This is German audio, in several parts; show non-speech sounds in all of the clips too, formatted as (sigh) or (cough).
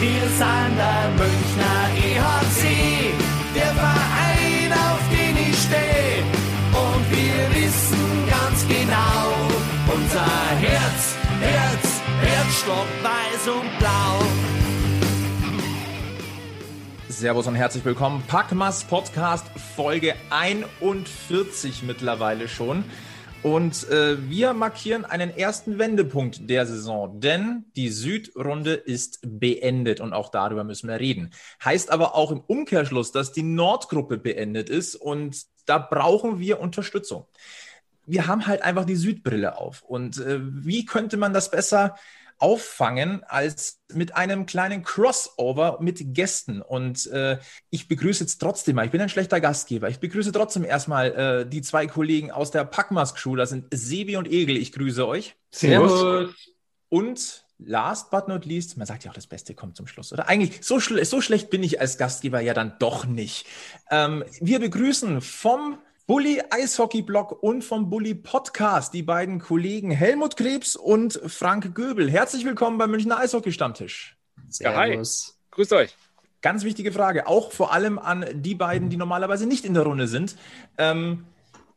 Wir sind der Münchner EHC, der Verein, auf den ich stehe. Und wir wissen ganz genau, unser Herz, Herz, Herzstock weiß und blau. Servus und herzlich willkommen. Packmas Podcast Folge 41 mittlerweile schon. Und äh, wir markieren einen ersten Wendepunkt der Saison, denn die Südrunde ist beendet und auch darüber müssen wir reden. Heißt aber auch im Umkehrschluss, dass die Nordgruppe beendet ist und da brauchen wir Unterstützung. Wir haben halt einfach die Südbrille auf. Und äh, wie könnte man das besser auffangen als mit einem kleinen Crossover mit Gästen. Und äh, ich begrüße jetzt trotzdem mal, ich bin ein schlechter Gastgeber, ich begrüße trotzdem erstmal äh, die zwei Kollegen aus der Packmas Crew, das sind Sebi und Egel, ich grüße euch. Servus. Und last but not least, man sagt ja auch, das Beste kommt zum Schluss, oder? Eigentlich, so, schl so schlecht bin ich als Gastgeber ja dann doch nicht. Ähm, wir begrüßen vom Bully Eishockey Blog und vom Bully Podcast die beiden Kollegen Helmut Krebs und Frank Göbel. Herzlich willkommen beim Münchner Eishockey Stammtisch. Ja, hi. Grüßt euch. Ganz wichtige Frage, auch vor allem an die beiden, die normalerweise nicht in der Runde sind. Ähm,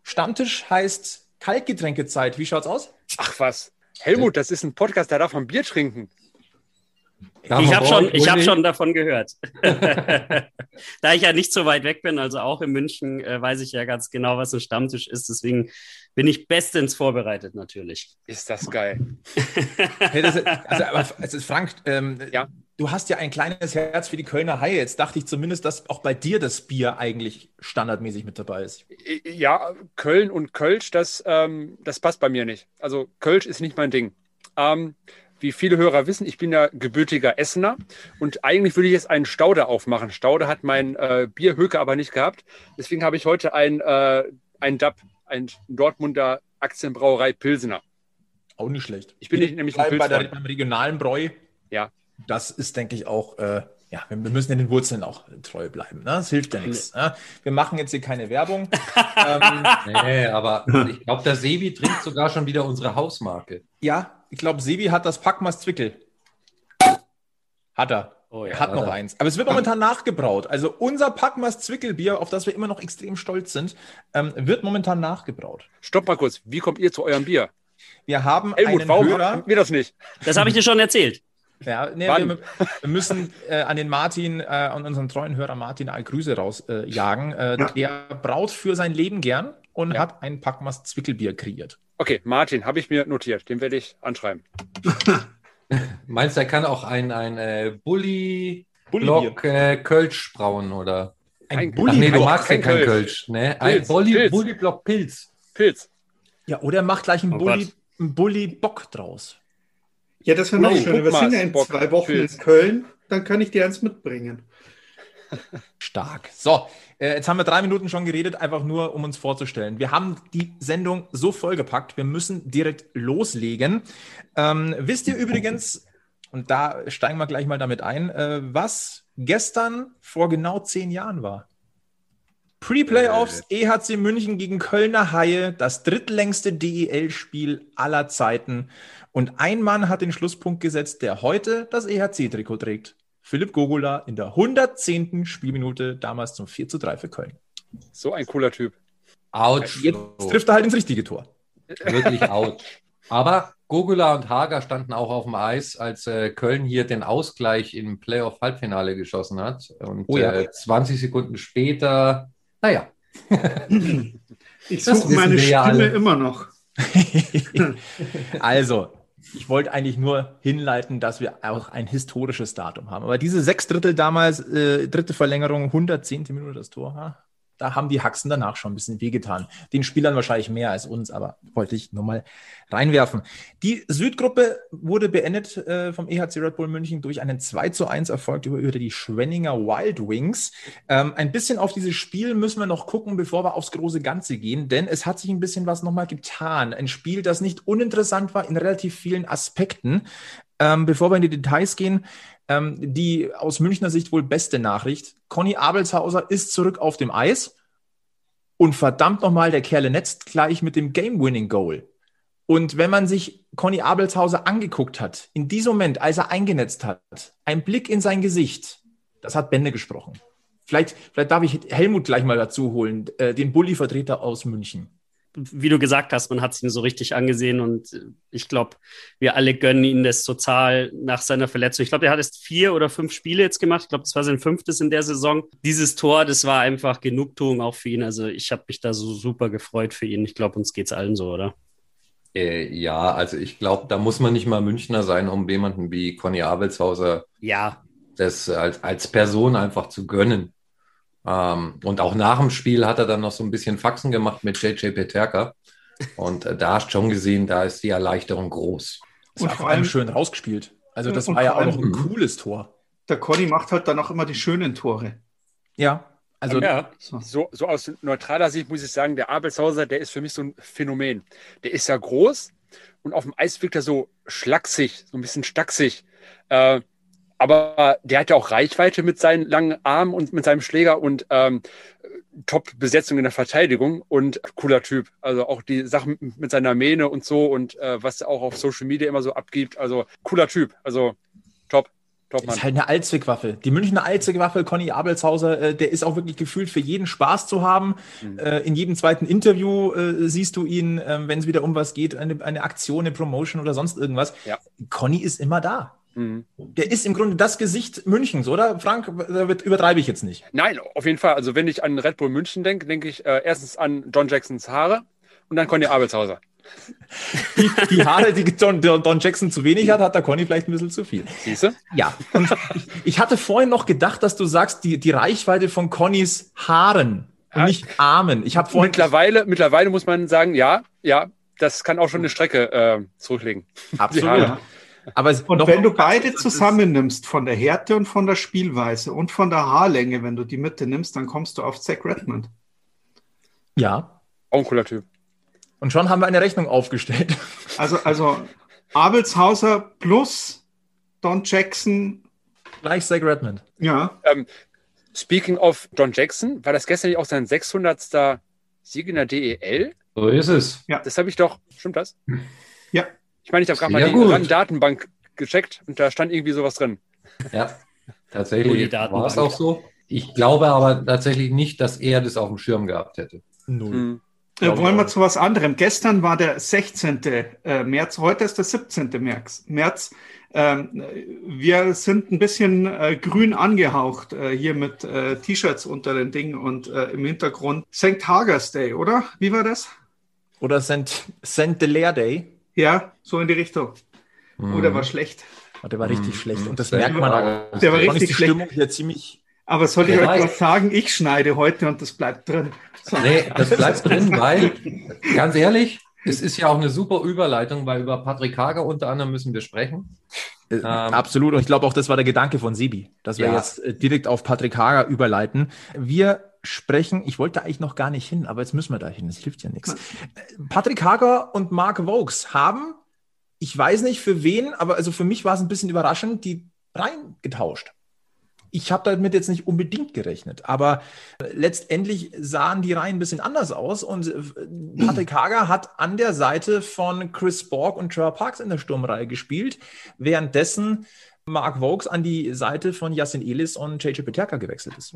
Stammtisch heißt Kaltgetränkezeit. Wie schaut's aus? Ach was. Helmut, das ist ein Podcast, der darf man Bier trinken. Ja, ich habe schon, ich hab schon davon gehört. (laughs) da ich ja nicht so weit weg bin, also auch in München, äh, weiß ich ja ganz genau, was ein Stammtisch ist. Deswegen bin ich bestens vorbereitet natürlich. Ist das geil. (laughs) hey, das ist, also, aber, also Frank, ähm, ja. du hast ja ein kleines Herz für die Kölner Haie. Jetzt dachte ich zumindest, dass auch bei dir das Bier eigentlich standardmäßig mit dabei ist. Ja, Köln und Kölsch, das, ähm, das passt bei mir nicht. Also Kölsch ist nicht mein Ding. Ähm, wie viele Hörer wissen, ich bin ja gebürtiger Essener und eigentlich würde ich jetzt einen Staude aufmachen. Staude hat mein äh, Bierhöke aber nicht gehabt. Deswegen habe ich heute ein, äh, ein DAP, ein Dortmunder Aktienbrauerei Pilsener. Auch nicht schlecht. Ich bin nicht, nämlich ein bei der, beim regionalen Bräu. Ja. Das ist, denke ich, auch, äh, ja, wir müssen in den Wurzeln auch treu bleiben. Ne? Das hilft ja nichts. Ne? Wir machen jetzt hier keine Werbung. (laughs) ähm, nee, aber ich glaube, der Sebi trinkt sogar schon wieder unsere Hausmarke. Ja, ich glaube, Sebi hat das Packmas Zwickel. Hat er. Oh ja, hat noch er. eins. Aber es wird (clears throat) momentan nachgebraut. Also unser Packmas Zwickelbier, auf das wir immer noch extrem stolz sind, ähm, wird momentan nachgebraut. Stopp mal kurz. Wie kommt ihr zu eurem Bier? Wir haben Helmut, einen warum Hörer. Wir das nicht. Das habe ich dir schon erzählt. Ja, nee, wir, wir, müssen äh, an den Martin, äh, an unseren treuen Hörer Martin all Grüße rausjagen. Äh, ja. Der braut für sein Leben gern und ja. hat ein Packmas Zwickelbier kreiert. Okay, Martin, habe ich mir notiert. Den werde ich anschreiben. (laughs) Meinst du, er kann auch ein, ein äh, Bulli, Block äh, Kölsch brauen oder? Ein Bulli Ach nee, du magst ja kein Kölsch. Kölsch ne? Ein Bulli, Pilz. Bulli Block Pilz. Pilz. Ja, oder er macht gleich einen, oh Bulli, einen Bulli Bock draus. Ja, das wäre noch schön. Wir sind ja in zwei Wochen Pilz. in Köln, dann kann ich dir eins mitbringen. Stark. So, äh, jetzt haben wir drei Minuten schon geredet, einfach nur, um uns vorzustellen. Wir haben die Sendung so vollgepackt, wir müssen direkt loslegen. Ähm, wisst ihr übrigens, und da steigen wir gleich mal damit ein, äh, was gestern vor genau zehn Jahren war? Pre-Playoffs, äh. EHC München gegen Kölner Haie, das drittlängste DEL-Spiel aller Zeiten. Und ein Mann hat den Schlusspunkt gesetzt, der heute das EHC-Trikot trägt. Philipp Gogula in der 110. Spielminute, damals zum 4 zu 3 für Köln. So ein cooler Typ. Out. Jetzt trifft er halt ins richtige Tor. Wirklich out. Aber Gogula und Hager standen auch auf dem Eis, als äh, Köln hier den Ausgleich im Playoff-Halbfinale geschossen hat. Und oh ja. äh, 20 Sekunden später, naja. ich suche meine Stimme ja immer noch. (laughs) also, ich wollte eigentlich nur hinleiten, dass wir auch ein historisches Datum haben. Aber diese sechs Drittel damals, äh, dritte Verlängerung, 110. Minute das Tor, ha? Da haben die Haxen danach schon ein bisschen wehgetan. Den Spielern wahrscheinlich mehr als uns, aber wollte ich nur mal reinwerfen. Die Südgruppe wurde beendet äh, vom EHC Red Bull München durch einen 2 zu 1 Erfolg über, über die Schwenninger Wild Wings. Ähm, ein bisschen auf dieses Spiel müssen wir noch gucken, bevor wir aufs große Ganze gehen, denn es hat sich ein bisschen was nochmal getan. Ein Spiel, das nicht uninteressant war in relativ vielen Aspekten. Ähm, bevor wir in die Details gehen, ähm, die aus Münchner Sicht wohl beste Nachricht. Conny Abelshauser ist zurück auf dem Eis und verdammt nochmal, der Kerle netzt gleich mit dem Game-Winning-Goal. Und wenn man sich Conny Abelshauser angeguckt hat, in diesem Moment, als er eingenetzt hat, ein Blick in sein Gesicht, das hat Bände gesprochen. Vielleicht, vielleicht darf ich Helmut gleich mal dazu holen, äh, den Bulli-Vertreter aus München wie du gesagt hast, man hat es ihm so richtig angesehen und ich glaube, wir alle gönnen ihm das total nach seiner Verletzung. Ich glaube, er hat erst vier oder fünf Spiele jetzt gemacht. Ich glaube, das war sein fünftes in der Saison. Dieses Tor, das war einfach Genugtuung auch für ihn. Also ich habe mich da so super gefreut für ihn. Ich glaube, uns geht es allen so, oder? Äh, ja, also ich glaube, da muss man nicht mal Münchner sein, um jemanden wie Conny Abelshauser ja. das als, als Person einfach zu gönnen. Ähm, und auch nach dem Spiel hat er dann noch so ein bisschen Faxen gemacht mit JJ Peterka. Und äh, da hast du schon gesehen, da ist die Erleichterung groß. Das und vor allem schön rausgespielt. Also das war ja auch noch ein cooles Tor. Der Conny macht halt dann auch immer die schönen Tore. Ja, also ja, so, so aus neutraler Sicht muss ich sagen, der Abelshauser, der ist für mich so ein Phänomen. Der ist ja groß und auf dem Eis wirkt er so schlaksig, so ein bisschen stacksig. Äh, aber der hat ja auch Reichweite mit seinen langen Armen und mit seinem Schläger und ähm, Top-Besetzung in der Verteidigung und cooler Typ. Also auch die Sachen mit seiner Mähne und so und äh, was er auch auf Social Media immer so abgibt. Also cooler Typ. Also top. Top, Mann. ist halt eine Allzweckwaffe. Die Münchner Allzweckwaffe, Conny Abelshauser, äh, der ist auch wirklich gefühlt für jeden Spaß zu haben. Mhm. Äh, in jedem zweiten Interview äh, siehst du ihn, äh, wenn es wieder um was geht, eine, eine Aktion, eine Promotion oder sonst irgendwas. Ja. Conny ist immer da. Mhm. Der ist im Grunde das Gesicht Münchens, oder? Frank, da übertreibe ich jetzt nicht. Nein, auf jeden Fall. Also wenn ich an Red Bull München denke, denke ich äh, erstens an John Jacksons Haare und dann Conny Abelshauser. (laughs) Die, die, Haare, die Don, Don, Jackson zu wenig hat, hat der Conny vielleicht ein bisschen zu viel. Siehst du? Ja. Und ich, ich, hatte vorhin noch gedacht, dass du sagst, die, die Reichweite von Connys Haaren und nicht Armen. Ich habe vorhin mittlerweile, mittlerweile muss man sagen, ja, ja, das kann auch schon eine Strecke äh, zurücklegen. Absolut. Aber und wenn du beide zusammennimmst, von der Härte und von der Spielweise und von der Haarlänge, wenn du die Mitte nimmst, dann kommst du auf Zach Redmond. Ja. Auch ein cooler Typ. Und schon haben wir eine Rechnung aufgestellt. Also, also Abelshauser plus Don Jackson. Gleich Zach Redmond. Ja. Ähm, speaking of Don Jackson, war das gestern nicht auch sein 600. Sieg in der DEL? So ist es. Ja. Das habe ich doch. Stimmt das? Ja. Ich meine, ich habe gerade mal die RAN-Datenbank gecheckt und da stand irgendwie sowas drin. Ja, tatsächlich war es auch so. Ich glaube aber tatsächlich nicht, dass er das auf dem Schirm gehabt hätte. Null. Hm. Äh, wollen wir zu was anderem. Gestern war der 16. Äh, März, heute ist der 17. März. März. Ähm, wir sind ein bisschen äh, grün angehaucht äh, hier mit äh, T-Shirts unter den Dingen und äh, im Hintergrund St. Hager's Day, oder? Wie war das? Oder St. St. Delaire Day. Ja, so in die Richtung. Mhm. Oh, der war schlecht. Oh, der war richtig mhm. schlecht. Und das merkt man auch. Der war richtig die schlecht. Stimmung hier ziemlich. Aber soll ich euch was sagen? Ich schneide heute und das bleibt drin. So. Nee, das bleibt (laughs) drin, weil, ganz ehrlich, es ist ja auch eine super Überleitung, weil über Patrick Hager unter anderem müssen wir sprechen. Äh, ähm, absolut. Und ich glaube auch, das war der Gedanke von Sibi, dass wir ja. jetzt äh, direkt auf Patrick Hager überleiten. Wir sprechen, ich wollte eigentlich noch gar nicht hin, aber jetzt müssen wir da hin, es hilft ja nichts. Patrick Hager und Mark Vokes haben, ich weiß nicht für wen, aber also für mich war es ein bisschen überraschend, die Reihen getauscht. Ich habe damit jetzt nicht unbedingt gerechnet, aber letztendlich sahen die Reihen ein bisschen anders aus und äh, Patrick Hager hat an der Seite von Chris Borg und Trevor Parks in der Sturmreihe gespielt, währenddessen Mark Vokes an die Seite von Yassin Elis und JJ Peterka gewechselt ist.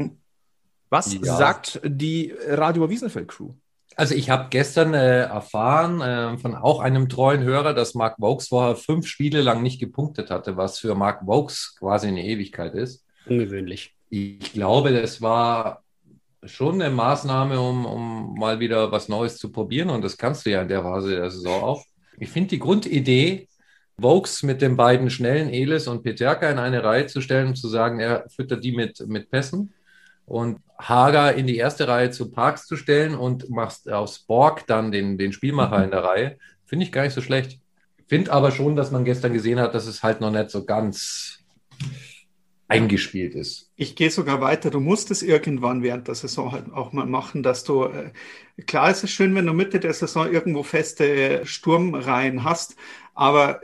Was ja. sagt die Radio Wiesenfeld Crew? Also ich habe gestern äh, erfahren äh, von auch einem treuen Hörer, dass Mark Vokes vorher fünf Spiele lang nicht gepunktet hatte, was für Mark Vokes quasi eine Ewigkeit ist. Ungewöhnlich. Ich glaube, das war schon eine Maßnahme, um, um mal wieder was Neues zu probieren und das kannst du ja in der Phase der Saison auch. Ich finde die Grundidee, Vokes mit den beiden schnellen Elis und Peterka in eine Reihe zu stellen und zu sagen, er füttert die mit, mit Pässen und Hager in die erste Reihe zu Parks zu stellen und machst aus Borg dann den, den Spielmacher in der Reihe, finde ich gar nicht so schlecht. Finde aber schon, dass man gestern gesehen hat, dass es halt noch nicht so ganz eingespielt ist. Ich gehe sogar weiter. Du musst es irgendwann während der Saison halt auch mal machen, dass du, äh, klar ist es schön, wenn du Mitte der Saison irgendwo feste Sturmreihen hast, aber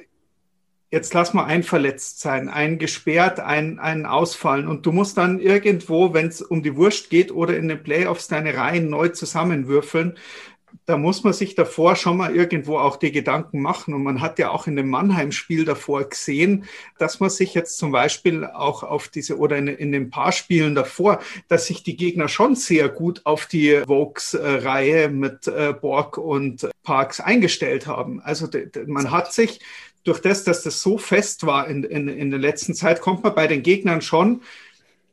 jetzt lass mal ein verletzt sein, ein gesperrt, ein, ein ausfallen und du musst dann irgendwo, wenn es um die Wurst geht oder in den Playoffs deine Reihen neu zusammenwürfeln. Da muss man sich davor schon mal irgendwo auch die Gedanken machen. Und man hat ja auch in dem Mannheim-Spiel davor gesehen, dass man sich jetzt zum Beispiel auch auf diese oder in, in den paar Spielen davor, dass sich die Gegner schon sehr gut auf die Vokes-Reihe mit äh, Borg und Parks eingestellt haben. Also man hat sich durch das, dass das so fest war in, in, in der letzten Zeit, kommt man bei den Gegnern schon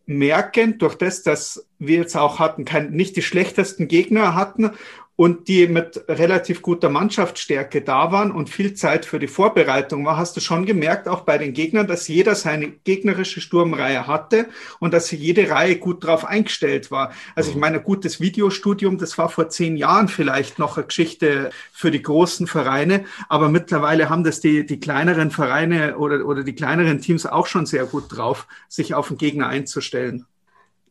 merken, durch das, dass wir jetzt auch hatten, kein, nicht die schlechtesten Gegner hatten und die mit relativ guter Mannschaftsstärke da waren und viel Zeit für die Vorbereitung war, hast du schon gemerkt, auch bei den Gegnern, dass jeder seine gegnerische Sturmreihe hatte und dass jede Reihe gut drauf eingestellt war. Also ich mhm. meine, gutes Videostudium, das war vor zehn Jahren vielleicht noch eine Geschichte für die großen Vereine, aber mittlerweile haben das die, die kleineren Vereine oder, oder die kleineren Teams auch schon sehr gut drauf, sich auf den Gegner einzustellen.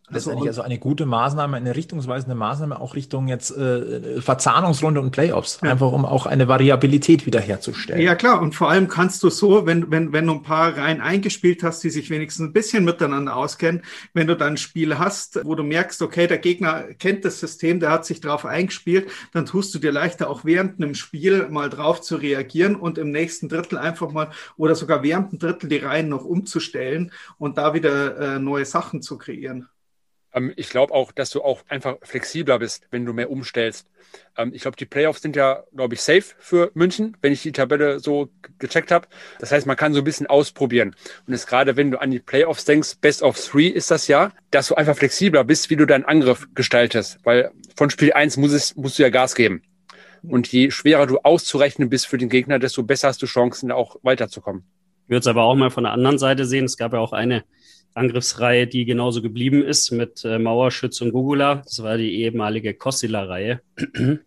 Letztendlich also, also eine gute Maßnahme, eine richtungsweisende Maßnahme auch Richtung jetzt äh, Verzahnungsrunde und Playoffs, ja. einfach um auch eine Variabilität wiederherzustellen. Ja klar, und vor allem kannst du so, wenn, wenn, wenn du ein paar Reihen eingespielt hast, die sich wenigstens ein bisschen miteinander auskennen, wenn du dann ein Spiel hast, wo du merkst, okay, der Gegner kennt das System, der hat sich drauf eingespielt, dann tust du dir leichter auch während einem Spiel mal drauf zu reagieren und im nächsten Drittel einfach mal oder sogar während dem Drittel die Reihen noch umzustellen und da wieder äh, neue Sachen zu kreieren. Ähm, ich glaube auch, dass du auch einfach flexibler bist, wenn du mehr umstellst. Ähm, ich glaube, die Playoffs sind ja, glaube ich, safe für München, wenn ich die Tabelle so gecheckt habe. Das heißt, man kann so ein bisschen ausprobieren. Und jetzt gerade, wenn du an die Playoffs denkst, Best of Three ist das ja, dass du einfach flexibler bist, wie du deinen Angriff gestaltest. Weil von Spiel 1 muss es, musst du ja Gas geben. Und je schwerer du auszurechnen bist für den Gegner, desto besser hast du Chancen, auch weiterzukommen. Ich würde es aber auch mal von der anderen Seite sehen. Es gab ja auch eine Angriffsreihe, die genauso geblieben ist mit äh, Mauerschütz und Gugula. Das war die ehemalige Kossila-Reihe. (laughs)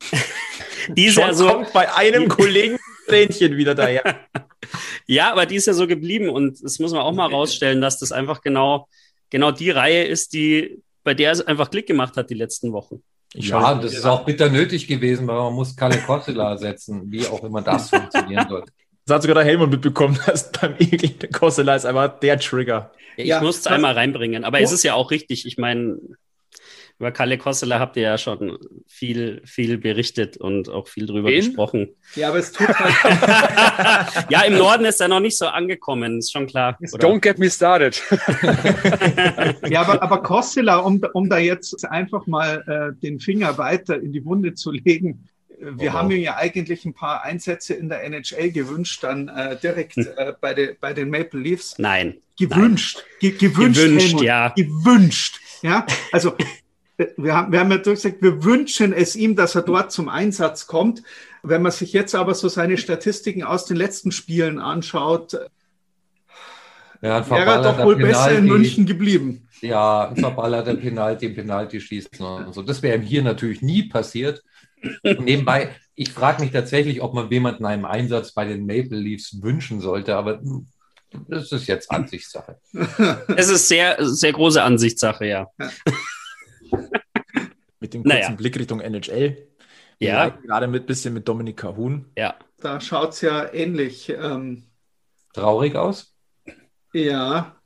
die ist Schon ja so kommt bei einem (laughs) Kollegen Tränchen wieder daher. (laughs) ja, aber die ist ja so geblieben und das muss man auch mal rausstellen, dass das einfach genau, genau die Reihe ist, die bei der es einfach Klick gemacht hat die letzten Wochen. Ich ja, das ist auch bitter nötig gewesen, weil man muss Kalle Kossila setzen, wie auch immer das funktionieren wird. Das hat sogar der Helmut mitbekommen, (laughs) dass beim Egel der Kossela ist einfach der Trigger. Ja, ich ja, muss es einmal reinbringen. Aber oh. es ist ja auch richtig. Ich meine, über Kalle Kossela habt ihr ja schon viel, viel berichtet und auch viel drüber Wen? gesprochen. Ja, aber es tut halt. (laughs) (laughs) ja, im Norden ist er noch nicht so angekommen, ist schon klar. Oder? Don't get me started. ja, aber, aber Kossela, um, um da jetzt einfach mal äh, den Finger weiter in die Wunde zu legen, wir oh. haben ihm ja eigentlich ein paar Einsätze in der NHL gewünscht, dann äh, direkt hm. äh, bei, de, bei den Maple Leafs. Nein. Gewünscht. Nein. Ge gewünscht, gewünscht Helmut. ja. Gewünscht. Ja, also wir haben, wir haben ja durchgesagt, wir wünschen es ihm, dass er dort zum Einsatz kommt. Wenn man sich jetzt aber so seine Statistiken aus den letzten Spielen anschaut, ja, wäre er doch wohl Penalty, besser in München geblieben. Ja, ein verballerter Penalty, ein Penalty schießen und so. Das wäre ihm hier natürlich nie passiert. Nebenbei, ich frage mich tatsächlich, ob man jemanden einen Einsatz bei den Maple Leafs wünschen sollte, aber das ist jetzt Ansichtssache. Es ist sehr, sehr große Ansichtssache, ja. (laughs) mit dem kurzen naja. Blick Richtung NHL. Wir ja. Gerade mit bisschen mit Dominika Huhn. Ja. Da schaut es ja ähnlich ähm, traurig aus. Ja,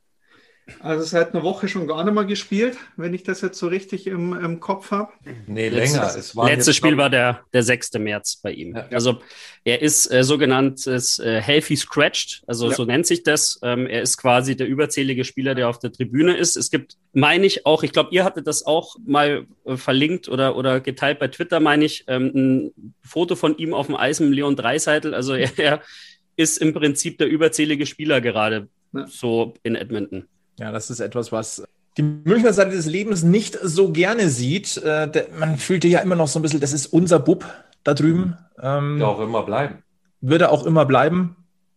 also seit einer Woche schon gar nicht mehr gespielt, wenn ich das jetzt so richtig im, im Kopf habe. Nee, länger. Letztes, letztes Spiel war der, der 6. März bei ihm. Ja. Also er ist äh, sogenanntes äh, Healthy Scratched, also ja. so nennt sich das. Ähm, er ist quasi der überzählige Spieler, der auf der Tribüne ist. Es gibt, meine ich auch, ich glaube, ihr hattet das auch mal äh, verlinkt oder, oder geteilt bei Twitter, meine ich, ähm, ein Foto von ihm auf dem Eis mit Leon Dreiseitel. Also (laughs) er, er ist im Prinzip der überzählige Spieler gerade ja. so in Edmonton. Ja, das ist etwas, was die Münchner Seite des Lebens nicht so gerne sieht. Äh, man fühlte ja immer noch so ein bisschen, das ist unser Bub da drüben. Ähm, ja, auch immer bleiben. Würde auch immer bleiben.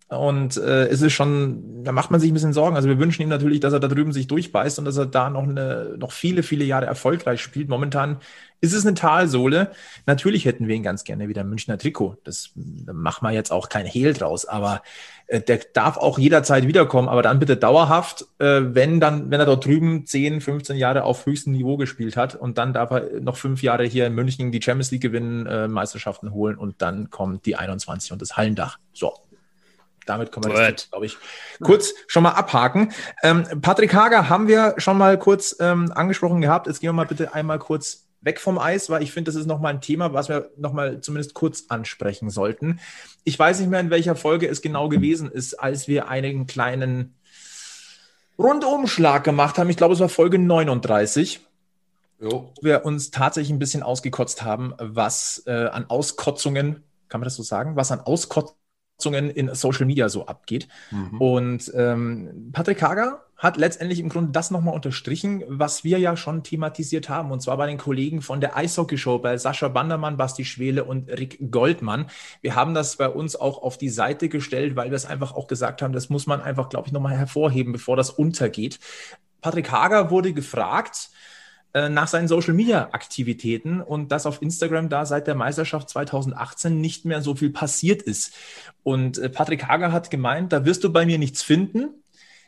Und äh, es ist schon, da macht man sich ein bisschen Sorgen. Also wir wünschen ihm natürlich, dass er da drüben sich durchbeißt und dass er da noch eine, noch viele, viele Jahre erfolgreich spielt. Momentan ist es eine Talsohle. Natürlich hätten wir ihn ganz gerne wieder im Münchner Trikot. Das da machen wir jetzt auch kein Hehl draus, aber äh, der darf auch jederzeit wiederkommen, aber dann bitte dauerhaft, äh, wenn dann, wenn er dort drüben 10, 15 Jahre auf höchstem Niveau gespielt hat und dann darf er noch fünf Jahre hier in München die Champions League gewinnen, äh, Meisterschaften holen und dann kommt die 21 und das Hallendach. So, damit können wir das, glaube ich, kurz schon mal abhaken. Ähm, Patrick Hager haben wir schon mal kurz ähm, angesprochen gehabt. Jetzt gehen wir mal bitte einmal kurz weg vom Eis, weil ich finde, das ist nochmal ein Thema, was wir nochmal zumindest kurz ansprechen sollten. Ich weiß nicht mehr, in welcher Folge es genau gewesen ist, als wir einen kleinen Rundumschlag gemacht haben. Ich glaube, es war Folge 39. Jo. Wo wir uns tatsächlich ein bisschen ausgekotzt haben, was äh, an Auskotzungen, kann man das so sagen, was an Auskotzungen in Social Media so abgeht. Mhm. Und ähm, Patrick Hager hat letztendlich im Grunde das nochmal unterstrichen, was wir ja schon thematisiert haben, und zwar bei den Kollegen von der Eishockey Show, bei Sascha Bandermann, Basti Schwele und Rick Goldmann. Wir haben das bei uns auch auf die Seite gestellt, weil wir es einfach auch gesagt haben, das muss man einfach, glaube ich, nochmal hervorheben, bevor das untergeht. Patrick Hager wurde gefragt, nach seinen Social Media Aktivitäten und dass auf Instagram da seit der Meisterschaft 2018 nicht mehr so viel passiert ist. Und äh, Patrick Hager hat gemeint, da wirst du bei mir nichts finden.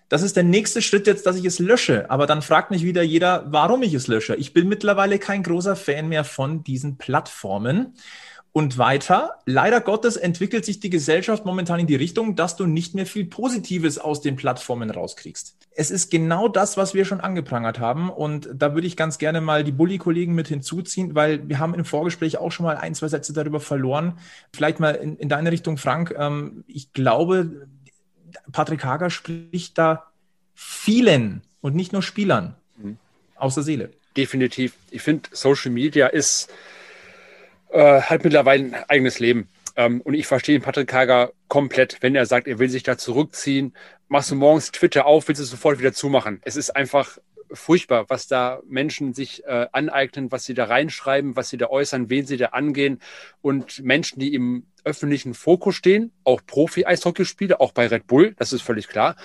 Das ist der nächste Schritt jetzt, dass ich es lösche. Aber dann fragt mich wieder jeder, warum ich es lösche. Ich bin mittlerweile kein großer Fan mehr von diesen Plattformen. Und weiter, leider Gottes entwickelt sich die Gesellschaft momentan in die Richtung, dass du nicht mehr viel Positives aus den Plattformen rauskriegst. Es ist genau das, was wir schon angeprangert haben. Und da würde ich ganz gerne mal die Bully-Kollegen mit hinzuziehen, weil wir haben im Vorgespräch auch schon mal ein, zwei Sätze darüber verloren. Vielleicht mal in, in deine Richtung, Frank. Ähm, ich glaube, Patrick Hager spricht da vielen und nicht nur Spielern mhm. aus der Seele. Definitiv. Ich finde, Social Media ist äh, hat mittlerweile ein eigenes Leben. Ähm, und ich verstehe den Patrick Hager komplett, wenn er sagt, er will sich da zurückziehen. Machst du morgens Twitter auf, willst du es sofort wieder zumachen. Es ist einfach furchtbar, was da Menschen sich äh, aneignen, was sie da reinschreiben, was sie da äußern, wen sie da angehen. Und Menschen, die im öffentlichen Fokus stehen, auch Profi-Eishockeyspieler, auch bei Red Bull, das ist völlig klar,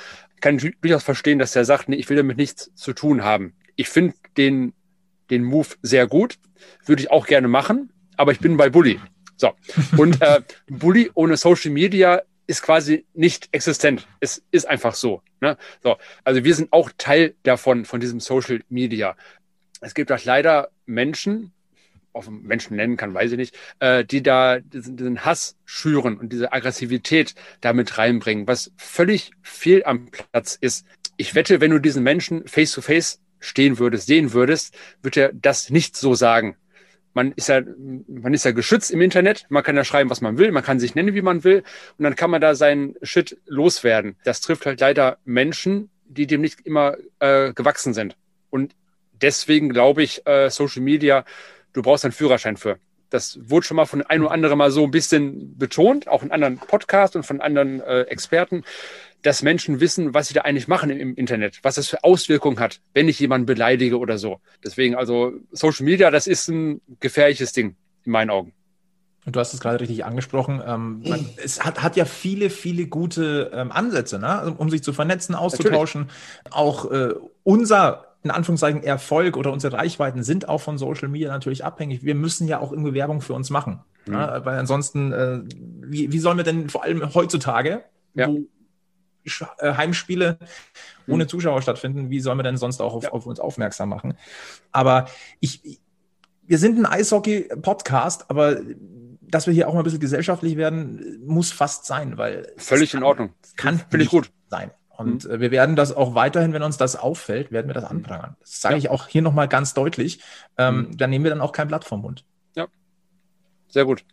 kann ich durchaus verstehen, dass er sagt, nee, ich will damit nichts zu tun haben. Ich finde den, den Move sehr gut, würde ich auch gerne machen aber ich bin bei Bully. So. Und äh, Bully ohne Social Media ist quasi nicht existent. Es ist einfach so, ne? so. Also wir sind auch Teil davon, von diesem Social Media. Es gibt auch leider Menschen, auf Menschen nennen kann, weiß ich nicht, äh, die da diesen, diesen Hass schüren und diese Aggressivität damit reinbringen, was völlig fehl am Platz ist. Ich wette, wenn du diesen Menschen face to face stehen würdest, sehen würdest, wird er das nicht so sagen man ist ja, man ist ja geschützt im Internet. Man kann ja schreiben, was man will. Man kann sich nennen, wie man will. Und dann kann man da seinen Shit loswerden. Das trifft halt leider Menschen, die dem nicht immer äh, gewachsen sind. Und deswegen glaube ich, äh, Social Media, du brauchst einen Führerschein für. Das wurde schon mal von ein oder anderem mal so ein bisschen betont, auch in anderen Podcasts und von anderen äh, Experten dass Menschen wissen, was sie da eigentlich machen im Internet, was das für Auswirkungen hat, wenn ich jemanden beleidige oder so. Deswegen, also Social Media, das ist ein gefährliches Ding in meinen Augen. Und du hast es gerade richtig angesprochen. Ähm, man, es hat, hat ja viele, viele gute ähm, Ansätze, ne? um sich zu vernetzen, auszutauschen. Natürlich. Auch äh, unser in Anführungszeichen Erfolg oder unsere Reichweiten sind auch von Social Media natürlich abhängig. Wir müssen ja auch irgendwie Werbung für uns machen. Mhm. Ne? Weil ansonsten, äh, wie, wie sollen wir denn vor allem heutzutage, ja. wo Heimspiele ohne hm. Zuschauer stattfinden, wie sollen wir denn sonst auch auf, ja. auf uns aufmerksam machen? Aber ich, wir sind ein Eishockey-Podcast, aber dass wir hier auch mal ein bisschen gesellschaftlich werden, muss fast sein, weil völlig kann, in Ordnung. Kann finde ich gut sein. Und mhm. wir werden das auch weiterhin, wenn uns das auffällt, werden wir das anprangern. Das sage ja. ich auch hier nochmal ganz deutlich. Ähm, mhm. Da nehmen wir dann auch kein Blatt vom Mund. Ja, sehr gut.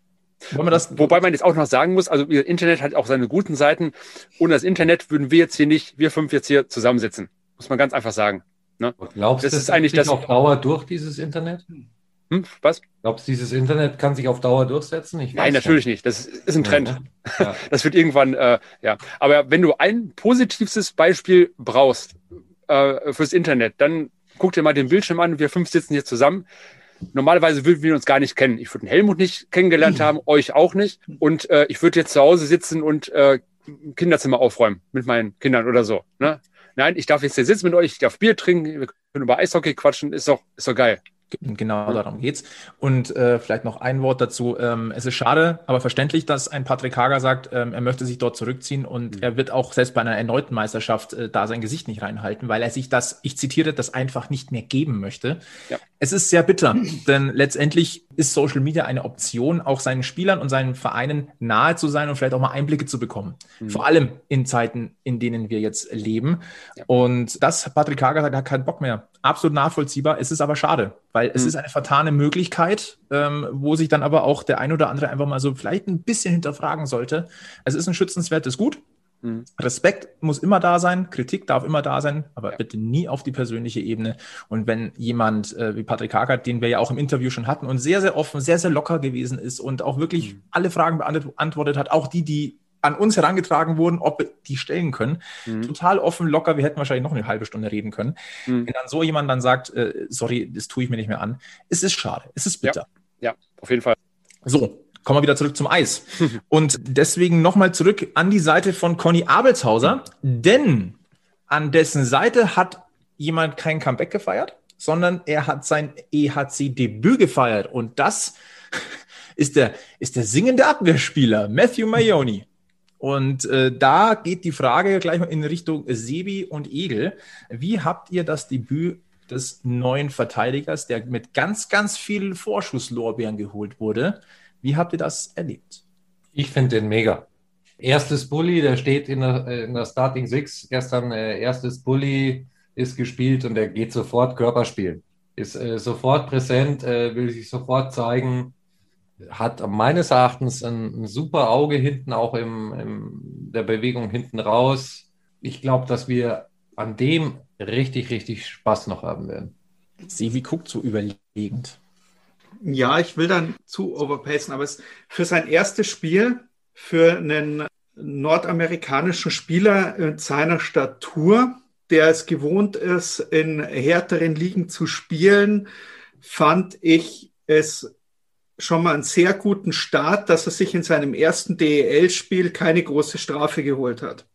Das, Wobei man jetzt auch noch sagen muss, also Internet hat auch seine guten Seiten. Ohne das Internet würden wir jetzt hier nicht, wir fünf jetzt hier zusammensitzen. Muss man ganz einfach sagen. Ne? Glaubst du, das ist eigentlich das auf Dauer durch dieses Internet? Hm, was? Glaubst du, dieses Internet kann sich auf Dauer durchsetzen? Nein, natürlich nicht. Das ist ein Trend. Ja, ne? ja. (laughs) Das wird irgendwann, äh, ja. Aber wenn du ein positives Beispiel brauchst äh, fürs Internet, dann guck dir mal den Bildschirm an. Wir fünf sitzen hier zusammen normalerweise würden wir uns gar nicht kennen. Ich würde den Helmut nicht kennengelernt haben, (clears throat) euch auch nicht. Und äh, ich würde jetzt zu Hause sitzen und äh, Kinderzimmer aufräumen mit meinen Kindern oder so. Ne? Nein, ich darf jetzt hier sitzen mit euch, ich darf Bier trinken, wir können über Eishockey quatschen, ist doch, ist doch geil. Genau darum geht's. Und äh, vielleicht noch ein Wort dazu. Ähm, es ist schade, aber verständlich, dass ein Patrick Hager sagt, ähm, er möchte sich dort zurückziehen und mhm. er wird auch selbst bei einer erneuten Meisterschaft äh, da sein Gesicht nicht reinhalten, weil er sich das, ich zitiere, das einfach nicht mehr geben möchte. Ja. Es ist sehr bitter, denn letztendlich ist Social Media eine Option, auch seinen Spielern und seinen Vereinen nahe zu sein und vielleicht auch mal Einblicke zu bekommen. Mhm. Vor allem in Zeiten, in denen wir jetzt leben. Ja. Und das, Patrick Hager hat keinen Bock mehr. Absolut nachvollziehbar. Es ist aber schade, weil mhm. es ist eine vertane Möglichkeit, ähm, wo sich dann aber auch der ein oder andere einfach mal so vielleicht ein bisschen hinterfragen sollte. Es ist ein schützenswertes Gut. Mhm. Respekt muss immer da sein, Kritik darf immer da sein, aber ja. bitte nie auf die persönliche Ebene. Und wenn jemand äh, wie Patrick Hakert, den wir ja auch im Interview schon hatten und sehr, sehr offen, sehr, sehr locker gewesen ist und auch wirklich mhm. alle Fragen beantwortet hat, auch die, die an uns herangetragen wurden, ob wir die stellen können. Mhm. Total offen, locker. Wir hätten wahrscheinlich noch eine halbe Stunde reden können. Mhm. Wenn dann so jemand dann sagt, äh, sorry, das tue ich mir nicht mehr an, es ist schade, es ist bitter. Ja, ja auf jeden Fall. So, Kommen wir wieder zurück zum Eis. (laughs) Und deswegen nochmal zurück an die Seite von Conny Abelshauser, denn an dessen Seite hat jemand kein Comeback gefeiert, sondern er hat sein EHC-Debüt gefeiert. Und das (laughs) ist der, ist der singende Abwehrspieler, Matthew Mayoni. Und äh, da geht die Frage gleich mal in Richtung Sebi und Egel. Wie habt ihr das Debüt des neuen Verteidigers, der mit ganz, ganz vielen Vorschusslorbeeren geholt wurde, wie habt ihr das erlebt? Ich finde den mega. Erstes Bully, der steht in der, äh, in der Starting Six. Gestern äh, erstes Bully ist gespielt und der geht sofort Körperspielen. Ist äh, sofort präsent, äh, will sich sofort zeigen. Hat meines Erachtens ein, ein super Auge hinten, auch im, im der Bewegung hinten raus. Ich glaube, dass wir an dem richtig, richtig Spaß noch haben werden. Sie, wie guckt so überlegend? Ja, ich will dann zu overpacen, aber es, für sein erstes Spiel, für einen nordamerikanischen Spieler in seiner Statur, der es gewohnt ist, in härteren Ligen zu spielen, fand ich es schon mal einen sehr guten Start, dass er sich in seinem ersten DEL-Spiel keine große Strafe geholt hat.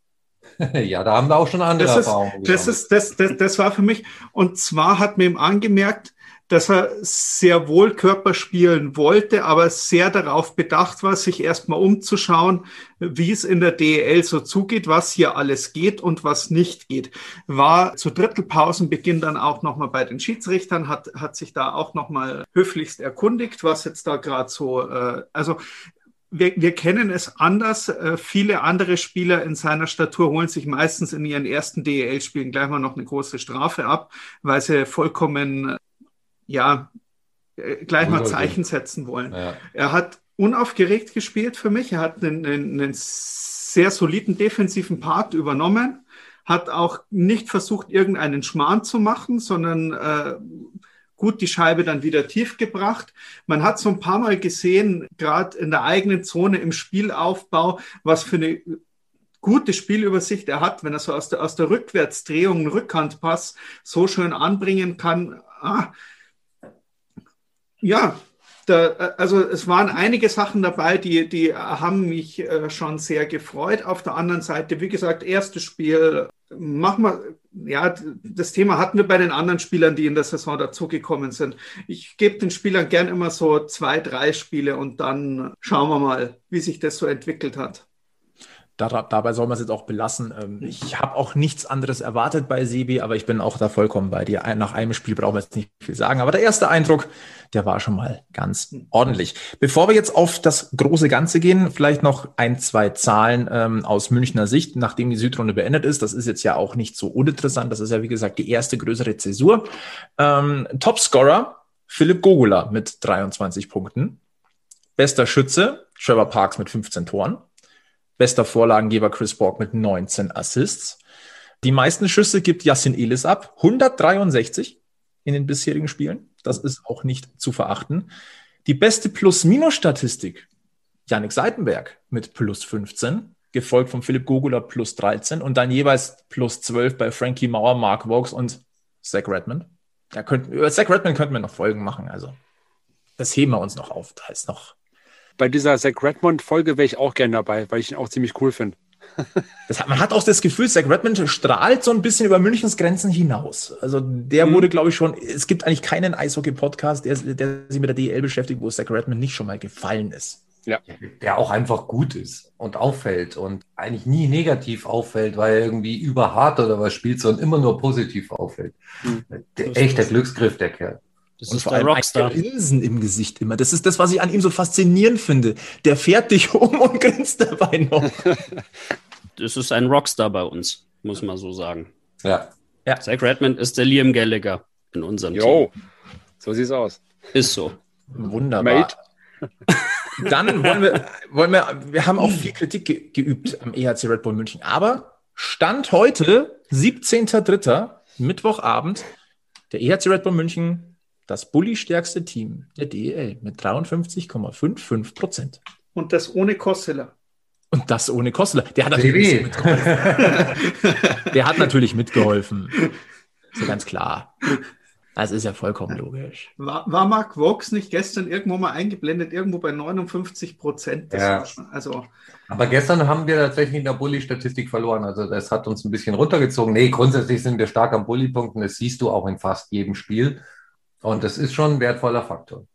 (laughs) Ja, da haben wir auch schon andere das Erfahrungen. Ist, das, ist, das, das, das war für mich, und zwar hat mir ihm angemerkt, dass er sehr wohl Körper spielen wollte, aber sehr darauf bedacht war, sich erstmal umzuschauen, wie es in der DEL so zugeht, was hier alles geht und was nicht geht. War zu Drittelpausenbeginn dann auch nochmal bei den Schiedsrichtern, hat, hat sich da auch nochmal höflichst erkundigt, was jetzt da gerade so, äh, also wir, wir kennen es anders. Äh, viele andere Spieler in seiner Statur holen sich meistens in ihren ersten DEL-Spielen gleich mal noch eine große Strafe ab, weil sie vollkommen ja, äh, gleich mal Zeichen setzen wollen. Ja. Er hat unaufgeregt gespielt für mich. Er hat einen, einen sehr soliden defensiven Part übernommen, hat auch nicht versucht, irgendeinen Schmarrn zu machen, sondern äh, gut die Scheibe dann wieder tief gebracht. Man hat so ein paar Mal gesehen, gerade in der eigenen Zone im Spielaufbau, was für eine gute Spielübersicht er hat, wenn er so aus der, aus der Rückwärtsdrehung einen Rückhandpass so schön anbringen kann. Ah, ja, da, also es waren einige Sachen dabei, die, die haben mich äh, schon sehr gefreut. Auf der anderen Seite, wie gesagt, erstes Spiel, machen wir, ja, das Thema hatten wir bei den anderen Spielern, die in der Saison dazugekommen sind. Ich gebe den Spielern gern immer so zwei, drei Spiele und dann schauen wir mal, wie sich das so entwickelt hat. Da, dabei soll man es jetzt auch belassen. Ähm, ich habe auch nichts anderes erwartet bei Sebi, aber ich bin auch da vollkommen bei dir. Nach einem Spiel brauchen wir jetzt nicht viel sagen. Aber der erste Eindruck, der war schon mal ganz ordentlich. Bevor wir jetzt auf das große Ganze gehen, vielleicht noch ein, zwei Zahlen ähm, aus Münchner Sicht, nachdem die Südrunde beendet ist. Das ist jetzt ja auch nicht so uninteressant. Das ist ja, wie gesagt, die erste größere Zäsur. Ähm, Topscorer Philipp Gogula mit 23 Punkten. Bester Schütze Trevor Parks mit 15 Toren. Bester Vorlagengeber Chris Borg mit 19 Assists. Die meisten Schüsse gibt Yassin Elis ab, 163 in den bisherigen Spielen. Das ist auch nicht zu verachten. Die beste Plus-Minus-Statistik, Yannick Seitenberg mit plus 15, gefolgt von Philipp Gogula plus 13 und dann jeweils plus 12 bei Frankie Mauer, Mark Vokes und Zach Redmond. Da könnten, über Zach Redmond könnten wir noch Folgen machen. Also, das heben wir uns noch auf. Da ist noch bei dieser Zach Redmond-Folge wäre ich auch gerne dabei, weil ich ihn auch ziemlich cool finde. (laughs) Hat, man hat auch das Gefühl, Zach Redmond strahlt so ein bisschen über Münchens Grenzen hinaus. Also der mhm. wurde, glaube ich, schon, es gibt eigentlich keinen Eishockey-Podcast, der, der, sich mit der DL beschäftigt, wo Zach Redmond nicht schon mal gefallen ist. Ja. Der auch einfach gut ist und auffällt und eigentlich nie negativ auffällt, weil er irgendwie überhart oder was spielt, sondern immer nur positiv auffällt. Mhm. Der, echt der Glücksgriff, der Kerl. Das und ist vor allem Rockstar. Grinsen im Gesicht immer. Das ist das, was ich an ihm so faszinierend finde. Der fährt dich (laughs) um und grinst dabei noch. (laughs) das ist ein Rockstar bei uns, muss man so sagen. Ja. ja. Zach Redmond ist der Liam Gallagher in unserem jo. Team. So sieht's aus. Ist so. Wunderbar. Mate. (laughs) Dann wollen wir, wollen wir, wir haben auch viel Kritik ge geübt am EHC Red Bull München. Aber Stand heute, 17.03., Mittwochabend, der EHC Red Bull München das bully-stärkste Team der DEL mit 53,55 Prozent. Und das ohne Kosseler. Und das ohne Kosseler. Der hat natürlich mitgeholfen. (laughs) Der hat natürlich mitgeholfen. Ist ja ganz klar. Das ist ja vollkommen logisch. War, war Mark Vox nicht gestern irgendwo mal eingeblendet, irgendwo bei 59 Prozent? Ja. Also, Aber gestern haben wir tatsächlich in der Bully-Statistik verloren. Also das hat uns ein bisschen runtergezogen. Nee, grundsätzlich sind wir stark am Bully-Punkten. Das siehst du auch in fast jedem Spiel. Und das ist schon ein wertvoller Faktor.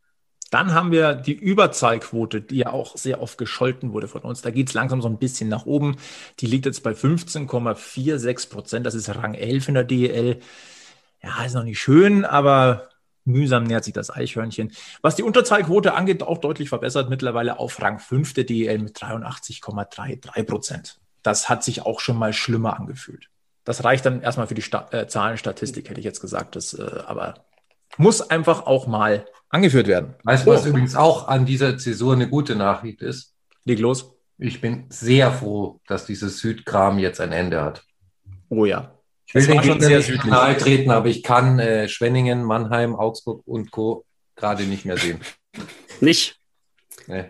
Dann haben wir die Überzahlquote, die ja auch sehr oft gescholten wurde von uns. Da geht es langsam so ein bisschen nach oben. Die liegt jetzt bei 15,46 Prozent. Das ist Rang 11 in der DEL. Ja, ist noch nicht schön, aber mühsam nähert sich das Eichhörnchen. Was die Unterzahlquote angeht, auch deutlich verbessert. Mittlerweile auf Rang 5 der DEL mit 83,33 Prozent. Das hat sich auch schon mal schlimmer angefühlt. Das reicht dann erstmal für die Sta äh, Zahlenstatistik, hätte ich jetzt gesagt. Das, äh, aber muss einfach auch mal angeführt werden. Weißt du, was oh. übrigens auch an dieser Zäsur eine gute Nachricht ist? Leg los. Ich bin sehr froh, dass dieses Südkram jetzt ein Ende hat. Oh ja. Ich will den schon sehr südlich nahe treten, aber ich kann äh, Schwenningen, Mannheim, Augsburg und Co. gerade nicht mehr sehen. Nicht? Nee.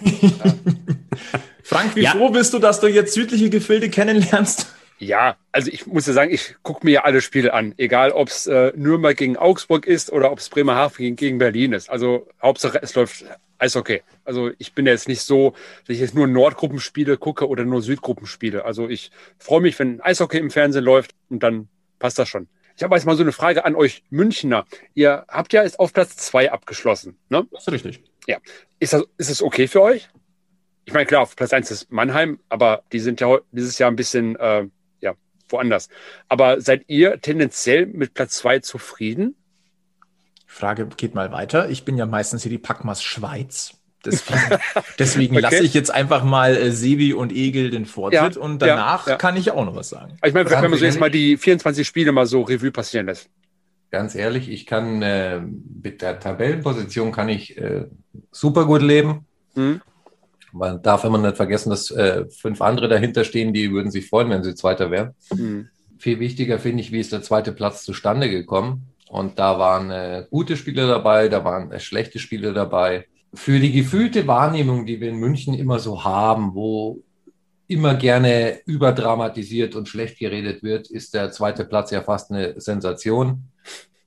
(laughs) Frank, wie ja. froh bist du, dass du jetzt südliche Gefilde kennenlernst? Ja, also ich muss ja sagen, ich gucke mir ja alle Spiele an, egal ob es äh, Nürnberg gegen Augsburg ist oder ob es Bremerhaven gegen, gegen Berlin ist. Also Hauptsache es läuft Eishockey. Also ich bin jetzt nicht so, dass ich jetzt nur Nordgruppenspiele gucke oder nur Südgruppenspiele. Also ich freue mich, wenn Eishockey im Fernsehen läuft und dann passt das schon. Ich habe jetzt mal so eine Frage an euch Münchner. Ihr habt ja jetzt auf Platz zwei abgeschlossen, ne? Das ist richtig. Ja. Ist das, ist es okay für euch? Ich meine, klar, auf Platz eins ist Mannheim, aber die sind ja dieses Jahr ein bisschen äh, woanders. Aber seid ihr tendenziell mit Platz zwei zufrieden? Frage geht mal weiter. Ich bin ja meistens hier die Packmas Schweiz. Deswegen, (laughs) deswegen okay. lasse ich jetzt einfach mal äh, Sebi und Egel den Vortritt ja, und danach ja, ja. kann ich auch noch was sagen. Ich meine, wenn man so jetzt mal die 24 Spiele mal so Revue passieren lässt. Ganz ehrlich, ich kann äh, mit der Tabellenposition kann ich äh, super gut leben. Mhm. Man darf immer nicht vergessen, dass äh, fünf andere dahinter stehen, die würden sich freuen, wenn sie Zweiter wären. Mhm. Viel wichtiger finde ich, wie ist der zweite Platz zustande gekommen. Und da waren äh, gute Spiele dabei, da waren äh, schlechte Spiele dabei. Für die gefühlte Wahrnehmung, die wir in München immer so haben, wo immer gerne überdramatisiert und schlecht geredet wird, ist der zweite Platz ja fast eine Sensation.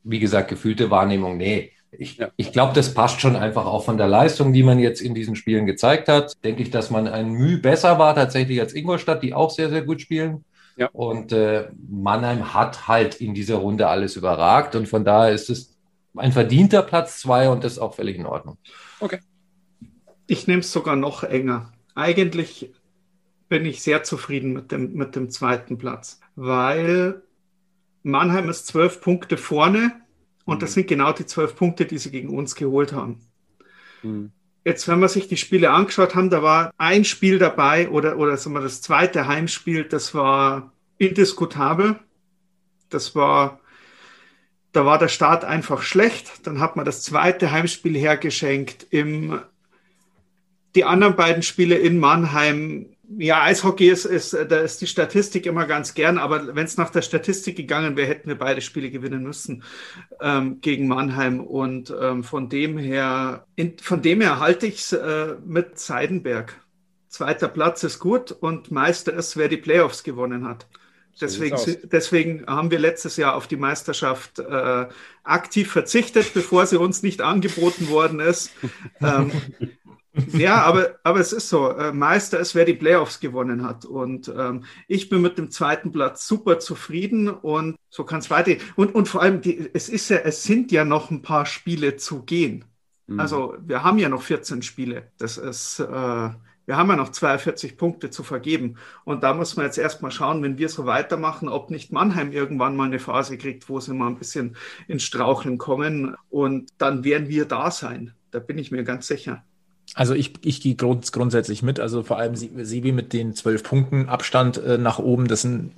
Wie gesagt, gefühlte Wahrnehmung, nee. Ich, ja. ich glaube, das passt schon einfach auch von der Leistung, die man jetzt in diesen Spielen gezeigt hat. Denke ich, dass man ein Mühe besser war tatsächlich als Ingolstadt, die auch sehr, sehr gut spielen. Ja. Und äh, Mannheim hat halt in dieser Runde alles überragt und von daher ist es ein verdienter Platz zwei und das ist auch völlig in Ordnung. Okay. Ich nehme es sogar noch enger. Eigentlich bin ich sehr zufrieden mit dem, mit dem zweiten Platz, weil Mannheim ist zwölf Punkte vorne und das sind genau die zwölf Punkte, die sie gegen uns geholt haben. Mhm. Jetzt, wenn wir sich die Spiele angeschaut haben, da war ein Spiel dabei oder, oder sagen wir, das zweite Heimspiel, das war indiskutabel. Das war, da war der Start einfach schlecht. Dann hat man das zweite Heimspiel hergeschenkt. Im, die anderen beiden Spiele in Mannheim ja, Eishockey ist, ist, da ist die Statistik immer ganz gern, aber wenn es nach der Statistik gegangen wäre, hätten wir beide Spiele gewinnen müssen ähm, gegen Mannheim. Und ähm, von dem her, in, von dem her halte ich es äh, mit Seidenberg. Zweiter Platz ist gut und Meister ist, wer die Playoffs gewonnen hat. Deswegen, deswegen haben wir letztes Jahr auf die Meisterschaft äh, aktiv verzichtet, bevor sie uns nicht angeboten worden ist. (laughs) ähm, ja, aber, aber es ist so. Äh, Meister ist, wer die Playoffs gewonnen hat. Und ähm, ich bin mit dem zweiten Platz super zufrieden und so kann es weitergehen. Und, und vor allem, die, es ist ja, es sind ja noch ein paar Spiele zu gehen. Mhm. Also wir haben ja noch 14 Spiele. Das ist, äh, Wir haben ja noch 42 Punkte zu vergeben. Und da muss man jetzt erstmal schauen, wenn wir so weitermachen, ob nicht Mannheim irgendwann mal eine Phase kriegt, wo sie mal ein bisschen ins Straucheln kommen. Und dann werden wir da sein. Da bin ich mir ganz sicher. Also ich, ich gehe grund, grundsätzlich mit. Also vor allem Sibi mit den zwölf Punkten Abstand äh, nach oben. Das sind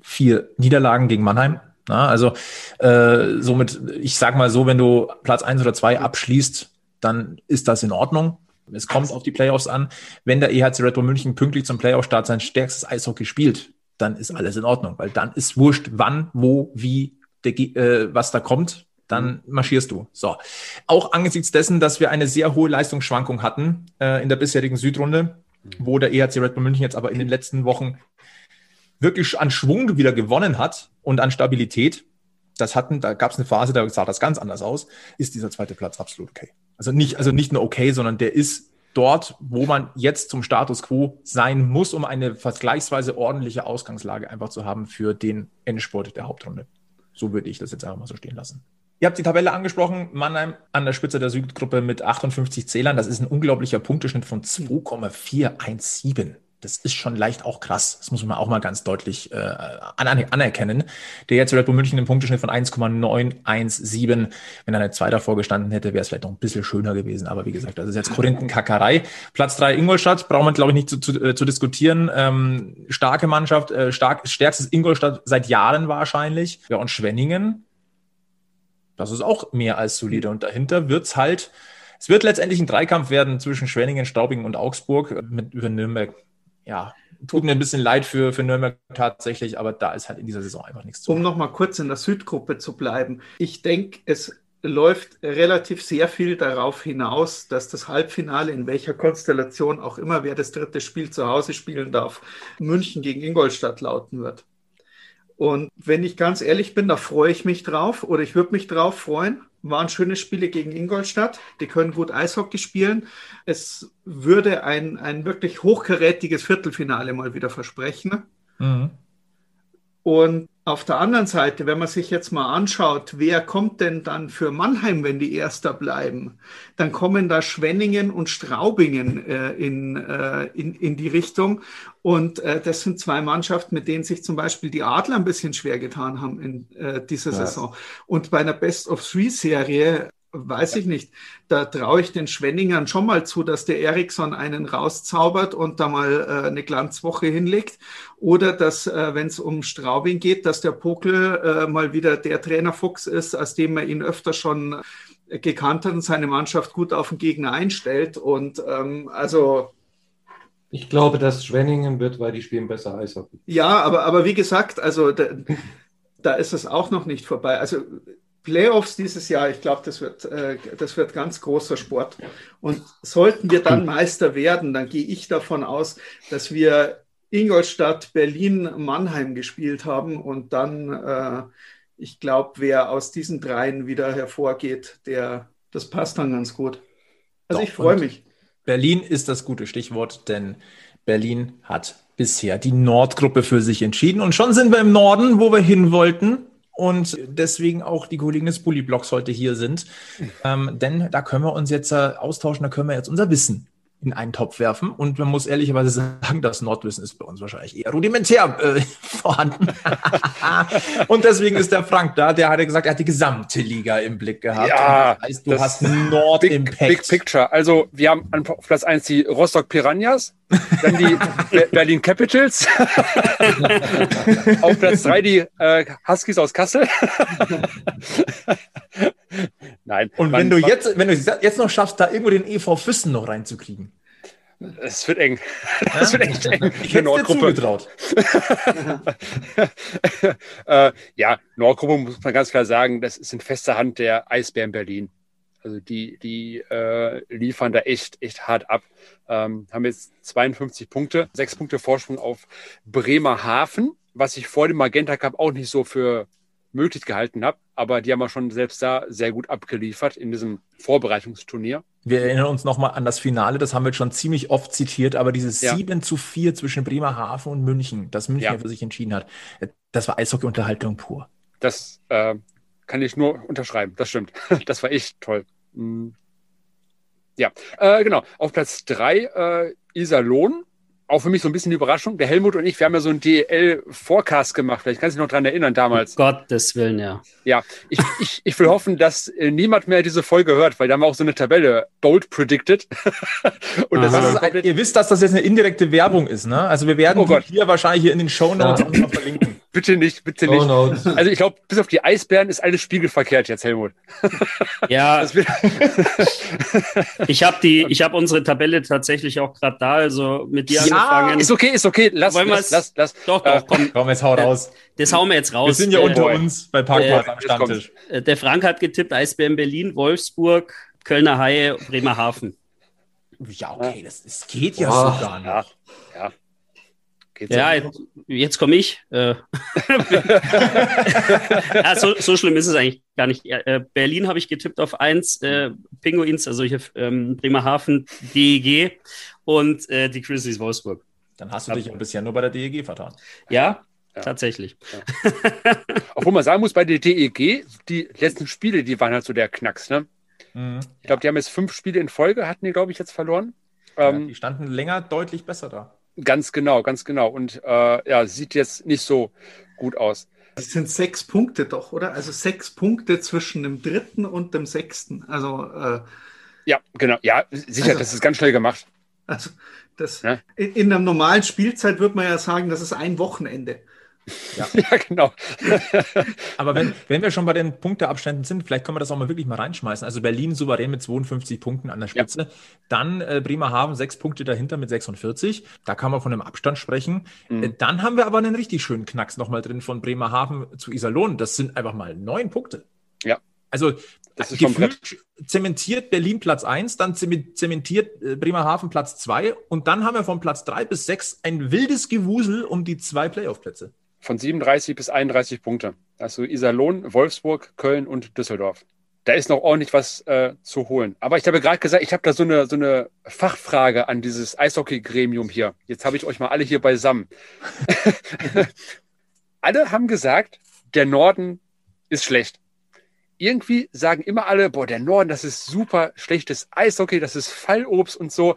vier Niederlagen gegen Mannheim. Na, also äh, somit, ich sag mal so, wenn du Platz eins oder zwei abschließt, dann ist das in Ordnung. Es kommt auf die Playoffs an. Wenn der EHC Red Bull München pünktlich zum Playoff-Start sein stärkstes Eishockey spielt, dann ist alles in Ordnung, weil dann ist wurscht, wann, wo, wie, der, äh, was da kommt, dann marschierst du. So. Auch angesichts dessen, dass wir eine sehr hohe Leistungsschwankung hatten äh, in der bisherigen Südrunde, wo der EHC Red Bull München jetzt aber in den letzten Wochen wirklich an Schwung wieder gewonnen hat und an Stabilität, das hatten, da gab es eine Phase, da sah das ganz anders aus, ist dieser zweite Platz absolut okay. Also nicht, also nicht nur okay, sondern der ist dort, wo man jetzt zum Status quo sein muss, um eine vergleichsweise ordentliche Ausgangslage einfach zu haben für den Endspurt der Hauptrunde. So würde ich das jetzt einfach mal so stehen lassen. Ihr habt die Tabelle angesprochen. Mannheim an der Spitze der Südgruppe mit 58 Zählern. Das ist ein unglaublicher Punkteschnitt von 2,417 das ist schon leicht auch krass. Das muss man auch mal ganz deutlich äh, anerkennen. Der jetzt Red Bull München einen Punkteschnitt von 1,917. Wenn er eine 2 davor gestanden hätte, wäre es vielleicht noch ein bisschen schöner gewesen. Aber wie gesagt, das ist jetzt Korinthenkackerei. Platz 3 Ingolstadt, braucht man, glaube ich, nicht zu, zu, äh, zu diskutieren. Ähm, starke Mannschaft, äh, stark, stärkstes Ingolstadt seit Jahren wahrscheinlich. Ja, und Schwenningen, das ist auch mehr als solide. Und dahinter wird's halt, es wird letztendlich ein Dreikampf werden zwischen Schwenningen, Straubing und Augsburg mit über Nürnberg ja, tut mir ein bisschen leid für, für Nürnberg tatsächlich, aber da ist halt in dieser Saison einfach nichts zu. Um nochmal kurz in der Südgruppe zu bleiben. Ich denke, es läuft relativ sehr viel darauf hinaus, dass das Halbfinale, in welcher Konstellation auch immer, wer das dritte Spiel zu Hause spielen darf, München gegen Ingolstadt lauten wird. Und wenn ich ganz ehrlich bin, da freue ich mich drauf oder ich würde mich drauf freuen waren schöne Spiele gegen Ingolstadt. Die können gut Eishockey spielen. Es würde ein, ein wirklich hochkarätiges Viertelfinale mal wieder versprechen. Mhm. Und auf der anderen Seite, wenn man sich jetzt mal anschaut, wer kommt denn dann für Mannheim, wenn die Erster bleiben, dann kommen da Schwenningen und Straubingen äh, in, äh, in, in die Richtung. Und äh, das sind zwei Mannschaften, mit denen sich zum Beispiel die Adler ein bisschen schwer getan haben in äh, dieser ja. Saison. Und bei einer Best-of-Three-Serie weiß ich nicht. Da traue ich den Schwenningern schon mal zu, dass der Eriksson einen rauszaubert und da mal äh, eine Glanzwoche hinlegt. Oder dass, äh, wenn es um Straubing geht, dass der Pokel äh, mal wieder der Trainerfuchs ist, als dem er ihn öfter schon äh, gekannt hat und seine Mannschaft gut auf den Gegner einstellt. Und ähm, also ich glaube, dass Schwenningen wird, weil die spielen besser Eishockey. Ja, aber, aber wie gesagt, also da, da ist es auch noch nicht vorbei. Also Playoffs dieses Jahr, ich glaube, das wird, äh, das wird ganz großer Sport. Und sollten wir dann Meister werden, dann gehe ich davon aus, dass wir Ingolstadt, Berlin, Mannheim gespielt haben und dann, äh, ich glaube, wer aus diesen dreien wieder hervorgeht, der, das passt dann ganz gut. Also Doch, ich freue mich. Berlin ist das gute Stichwort, denn Berlin hat bisher die Nordgruppe für sich entschieden und schon sind wir im Norden, wo wir hin wollten und deswegen auch die Kollegen des Bully-Blogs heute hier sind. Ähm, denn da können wir uns jetzt äh, austauschen, da können wir jetzt unser Wissen in einen Topf werfen. Und man muss ehrlicherweise sagen, das Nordwissen ist bei uns wahrscheinlich eher rudimentär äh, (laughs) vorhanden. (laughs) und deswegen ist der Frank da, der hat gesagt, er hat die gesamte Liga im Blick gehabt. Ja, das heißt, du hast Nord Big, Impact. Big Picture. Also wir haben an Platz 1 die Rostock Piranhas, dann die (laughs) Berlin Capitals. Auf Platz 3 die äh, Huskies aus Kassel. Nein. Und wenn du jetzt, wenn du jetzt noch schaffst, da irgendwo den EV Füssen noch reinzukriegen. Es wird eng. (laughs) Es ja? wird echt eng. Ich hätte dir zugetraut. (laughs) äh, ja, Nordgruppe muss man ganz klar sagen, das ist in fester Hand der Eisbären Berlin. Also die, die äh, liefern da echt, echt hart ab. Ähm, haben jetzt 52 Punkte, sechs Punkte Vorsprung auf Bremerhaven, was ich vor dem Magenta Cup auch nicht so für möglich gehalten habe. Aber die haben wir schon selbst da sehr gut abgeliefert in diesem Vorbereitungsturnier. Wir erinnern uns nochmal an das Finale, das haben wir schon ziemlich oft zitiert, aber dieses ja. 7 zu 4 zwischen Bremerhaven und München, das München ja. für sich entschieden hat, das war Eishockey-Unterhaltung pur. Das äh, kann ich nur unterschreiben, das stimmt. (laughs) Das war echt toll. Mhm. Ja, äh, genau. Auf Platz drei äh, Iserlohn auch für mich so ein bisschen die Überraschung. Der Helmut und ich, wir haben ja so einen DL-Forecast gemacht. Vielleicht kannst du dich noch dran erinnern damals. Um Gottes Willen, ja. Ja, ich, ich, ich will hoffen, dass äh, niemand mehr diese Folge hört, weil da haben wir auch so eine Tabelle Bold Predicted. (laughs) und das ist ein, ihr wisst, dass das jetzt eine indirekte Werbung ist, ne? Also wir werden oh hier wahrscheinlich hier in den Show Notes ja. verlinken. Bitte nicht, bitte nicht. Oh also ich glaube, bis auf die Eisbären ist alles spiegelverkehrt jetzt, Helmut. (laughs) Ja. (laughs) ich habe die, ich habe unsere Tabelle tatsächlich auch gerade da, also mit dir ja, angefangen. Ist okay, ist okay. Lass, Wollen lass, lass, lass. Doch, doch, komm. Komm, jetzt hau raus. Das hauen wir jetzt raus. Wir sind ja unter äh, uns bei Parkplatz äh, am Stammtisch. Der Frank hat getippt, Eisbären Berlin, Wolfsburg, Kölner Haie, Bremerhaven. Ja, okay, das, das geht ja oh, sogar noch. Ja, ja. Geht's ja, jetzt, jetzt komme ich. Äh. (laughs) ja, so, so, schlimm ist es eigentlich gar nicht. Äh, Berlin habe ich getippt auf 1, äh, Pinguins, also hier ähm, Bremerhaven, DEG und äh, die Grizzlies Wolfsburg. Dann hast du dich ein bisschen nur bei der DEG vertan. Ja, ja. tatsächlich. Ja. (laughs) Obwohl man sagen muss, bei der DEG, die letzten Spiele, die waren halt so der Knacks, ne? Mhm. Ich glaube, die haben jetzt fünf Spiele in Folge, hatten die, glaube ich, jetzt verloren. Ja, ähm, die standen länger deutlich besser da. Ganz genau, ganz genau. Und äh, ja, sieht jetzt nicht so gut aus. Das sind sechs Punkte doch, oder? Also sechs Punkte zwischen dem dritten und dem sechsten. Also äh, ja, genau. Ja, sicher, also, das ist ganz schnell gemacht. Also das ja? in, in einer normalen Spielzeit würde man ja sagen, das ist ein Wochenende. Ja, (laughs) ja genau. (laughs) Aber wenn, wenn wir schon bei den Punkteabständen sind, vielleicht können wir das auch mal wirklich mal reinschmeißen. Also Berlin souverän mit 52 Punkten an der Spitze. Ja. Dann äh, Bremerhaven sechs Punkte dahinter mit 46. Da kann man von einem Abstand sprechen. Mhm. Äh, dann haben wir aber einen richtig schönen Knacks nochmal drin von Bremerhaven zu Iserlohn. Das sind einfach mal neun Punkte. Ja. Also das ist gefühlt zementiert Berlin Platz 1, dann zementiert äh, Bremerhaven Platz 2 und dann haben wir von Platz 3 bis 6 ein wildes Gewusel um die zwei Playoff-Plätze von 37 bis 31 Punkte. Also Iserlohn, Wolfsburg, Köln und Düsseldorf. Da ist noch ordentlich was äh, zu holen. Aber ich habe gerade gesagt, ich habe da so eine, so eine Fachfrage an dieses Eishockey-Gremium hier. Jetzt habe ich euch mal alle hier beisammen. (laughs) alle haben gesagt, der Norden ist schlecht. Irgendwie sagen immer alle, boah, der Norden, das ist super schlechtes Eishockey, das ist Fallobst und so.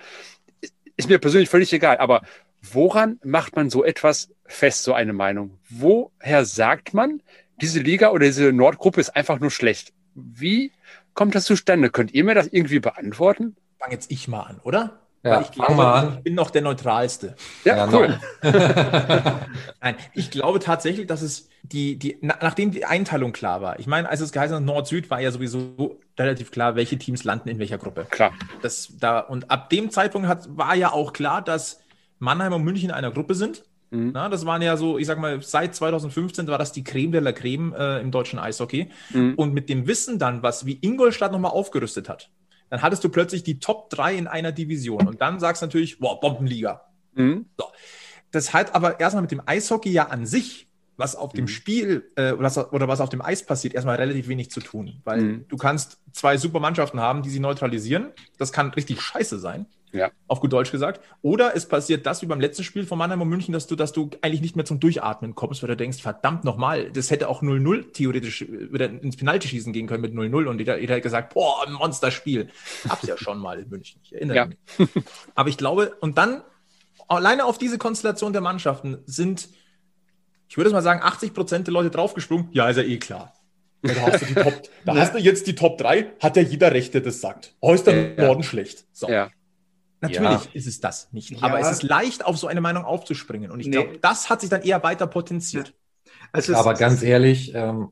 Ist mir persönlich völlig egal. Aber woran macht man so etwas fest, so eine Meinung? Woher sagt man, diese Liga oder diese Nordgruppe ist einfach nur schlecht? Wie kommt das zustande? Könnt ihr mir das irgendwie beantworten? Fang jetzt ich mal an, oder? Ja, Weil ich glaube, mal an. ich bin noch der Neutralste. Ja, ja cool. (laughs) (laughs) Nein, ich glaube tatsächlich, dass es die, die, nachdem die Einteilung klar war, ich meine, als es geheißen hat, Nord-Süd, war ja sowieso relativ klar, welche Teams landen in welcher Gruppe. Klar. Das, da, und ab dem Zeitpunkt hat, war ja auch klar, dass Mannheim und München in einer Gruppe sind. Mhm. Na, das waren ja so, ich sag mal, seit 2015 war das die Creme de la Creme äh, im deutschen Eishockey. Mhm. Und mit dem Wissen dann, was wie Ingolstadt nochmal aufgerüstet hat, dann hattest du plötzlich die Top 3 in einer Division. Und dann sagst du natürlich, boah, Bombenliga. Mhm. So. Das hat aber erstmal mit dem Eishockey ja an sich, was auf dem mhm. Spiel äh, oder, was auf dem Eis passiert, erstmal relativ wenig zu tun. Weil mhm. du kannst zwei super Mannschaften haben, die sie neutralisieren. Das kann richtig scheiße sein. Ja. Auf gut Deutsch gesagt. Oder es passiert das wie beim letzten Spiel von Mannheim und München, dass du, dass du eigentlich nicht mehr zum Durchatmen kommst, weil du denkst, verdammt nochmal, das hätte auch 0-0 theoretisch wieder ins Penalty schießen gehen können mit 0-0 und jeder, jeder hätte gesagt, boah, ein Monsterspiel. Hab's ja schon mal in München, ich erinnere ja. mich. Aber ich glaube, und dann alleine auf diese Konstellation der Mannschaften sind, ich würde mal sagen, 80 Prozent der Leute draufgesprungen. Ja, ist ja eh klar. Da hast du, Top, da (laughs) hast du jetzt die Top 3, hat ja jeder Recht, der das sagt. Oh, ist der ja. Norden schlecht. So. Ja. Natürlich ja. ist es das nicht. Ja. Aber es ist leicht, auf so eine Meinung aufzuspringen. Und ich nee. glaube, das hat sich dann eher weiter potenziert. Also Aber ganz ehrlich, ähm,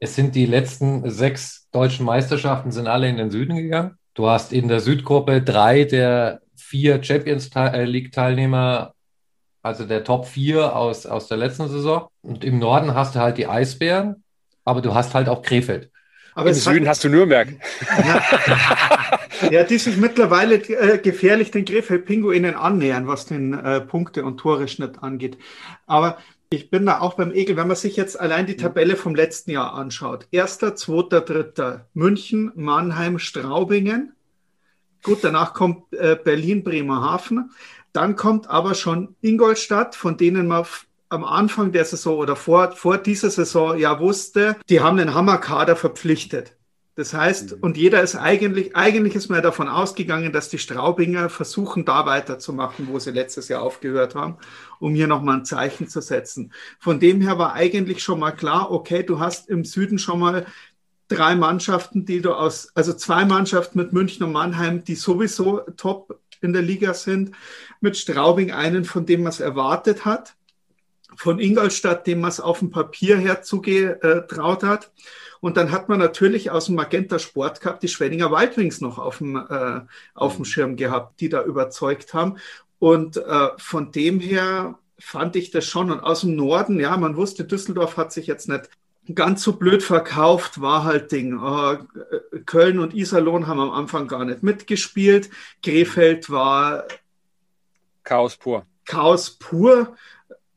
es sind die letzten sechs deutschen Meisterschaften sind alle in den Süden gegangen. Du hast in der Südgruppe drei der vier Champions äh, League Teilnehmer, also der Top 4 aus, aus der letzten Saison. Und im Norden hast du halt die Eisbären, aber du hast halt auch Krefeld. Aber Im Süden hat, hast du Nürnberg. Ja, (laughs) ja die sich mittlerweile äh, gefährlich den Krefeld-Pinguinen annähern, was den äh, Punkte- und Tore-Schnitt angeht. Aber ich bin da auch beim Egel, wenn man sich jetzt allein die Tabelle vom letzten Jahr anschaut. Erster, zweiter, dritter München, Mannheim, Straubingen. Gut, danach kommt äh, Berlin, Bremerhaven. Dann kommt aber schon Ingolstadt, von denen man am Anfang der Saison oder vor, vor dieser Saison ja wusste, die haben einen Hammerkader verpflichtet. Das heißt, mhm. und jeder ist eigentlich, eigentlich ist man davon ausgegangen, dass die Straubinger versuchen, da weiterzumachen, wo sie letztes Jahr aufgehört haben, um hier nochmal ein Zeichen zu setzen. Von dem her war eigentlich schon mal klar, okay, du hast im Süden schon mal drei Mannschaften, die du aus, also zwei Mannschaften mit München und Mannheim, die sowieso top in der Liga sind, mit Straubing einen, von dem man es erwartet hat, von Ingolstadt, dem man es auf dem Papier her zugetraut hat. Und dann hat man natürlich aus dem Magenta Sport Cup die Schwenninger Wildwings noch auf dem, äh, auf dem mhm. Schirm gehabt, die da überzeugt haben. Und äh, von dem her fand ich das schon. Und aus dem Norden, ja, man wusste, Düsseldorf hat sich jetzt nicht ganz so blöd verkauft, war halt Ding. Äh, Köln und Iserlohn haben am Anfang gar nicht mitgespielt. Krefeld war Chaos pur. Chaos pur.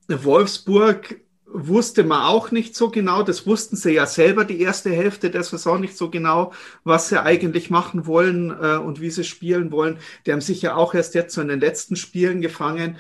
Wolfsburg wusste man auch nicht so genau. Das wussten sie ja selber die erste Hälfte der Saison nicht so genau, was sie eigentlich machen wollen äh, und wie sie spielen wollen. Die haben sich ja auch erst jetzt so in den letzten Spielen gefangen.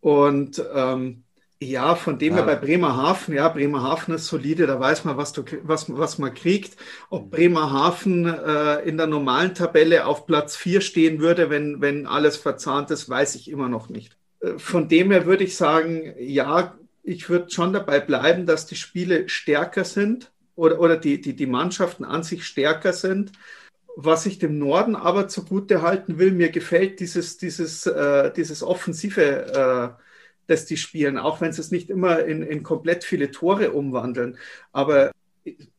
Und ähm, ja, von dem ja. her bei Bremerhaven, ja, Bremerhaven ist solide, da weiß man, was, du, was, was man kriegt. Ob Bremerhaven äh, in der normalen Tabelle auf Platz 4 stehen würde, wenn, wenn alles verzahnt ist, weiß ich immer noch nicht. Äh, von dem her würde ich sagen, ja, ich würde schon dabei bleiben, dass die Spiele stärker sind oder, oder die, die, die Mannschaften an sich stärker sind. Was ich dem Norden aber zugute halten will, mir gefällt dieses, dieses, äh, dieses Offensive, äh, das die spielen, auch wenn sie es nicht immer in, in komplett viele Tore umwandeln. Aber